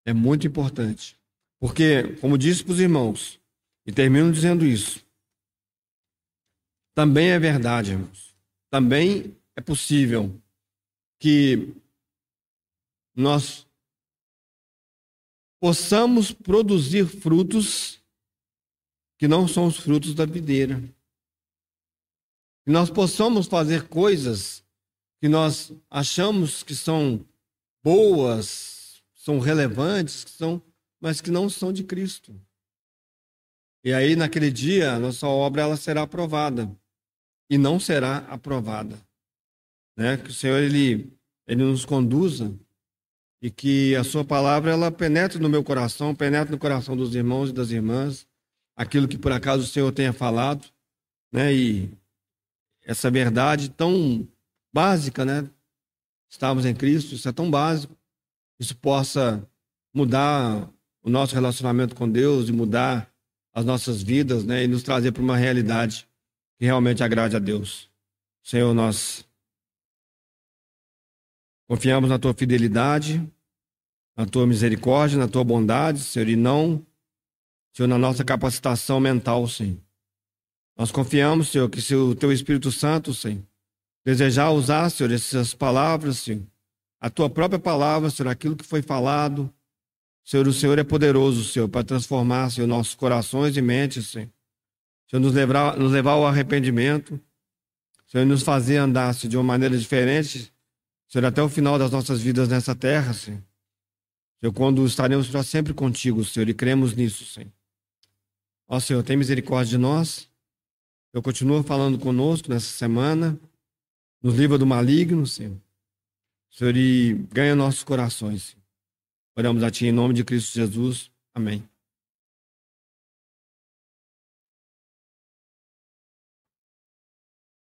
Speaker 1: É muito importante. Porque, como disse para os irmãos, e termino dizendo isso. Também é verdade, irmãos. Também é possível que nós possamos produzir frutos que não são os frutos da videira. Que nós possamos fazer coisas que nós achamos que são boas, são relevantes, que são, mas que não são de Cristo. E aí, naquele dia, a nossa obra ela será aprovada. E não será aprovada. Né? Que o Senhor ele, ele nos conduza e que a sua palavra ela penetre no meu coração, penetre no coração dos irmãos e das irmãs, aquilo que por acaso o Senhor tenha falado, né? E essa verdade tão básica, né? Estamos em Cristo, isso é tão básico, isso possa mudar o nosso relacionamento com Deus e mudar as nossas vidas né, e nos trazer para uma realidade que realmente agrade a Deus. Senhor, nós confiamos na tua fidelidade, na tua misericórdia, na tua bondade, Senhor, e não, Senhor, na nossa capacitação mental, Senhor. Nós confiamos, Senhor, que se o teu Espírito Santo, Senhor, desejar usar, Senhor, essas palavras, Senhor, a tua própria palavra, Senhor, aquilo que foi falado, Senhor, o Senhor é poderoso, Senhor, para transformar, Senhor, nossos corações e mentes, Senhor. Senhor, nos levar, nos levar ao arrependimento. Senhor, nos fazer andar, Senhor, de uma maneira diferente, Senhor, até o final das nossas vidas nessa terra, Senhor. Senhor, quando estaremos para sempre contigo, Senhor, e cremos nisso, Senhor. Ó Senhor, tem misericórdia de nós. Eu continuo falando conosco nessa semana. Nos livra do maligno, Senhor. Senhor, e ganha nossos corações. Oramos a Ti em nome de Cristo Jesus. Amém.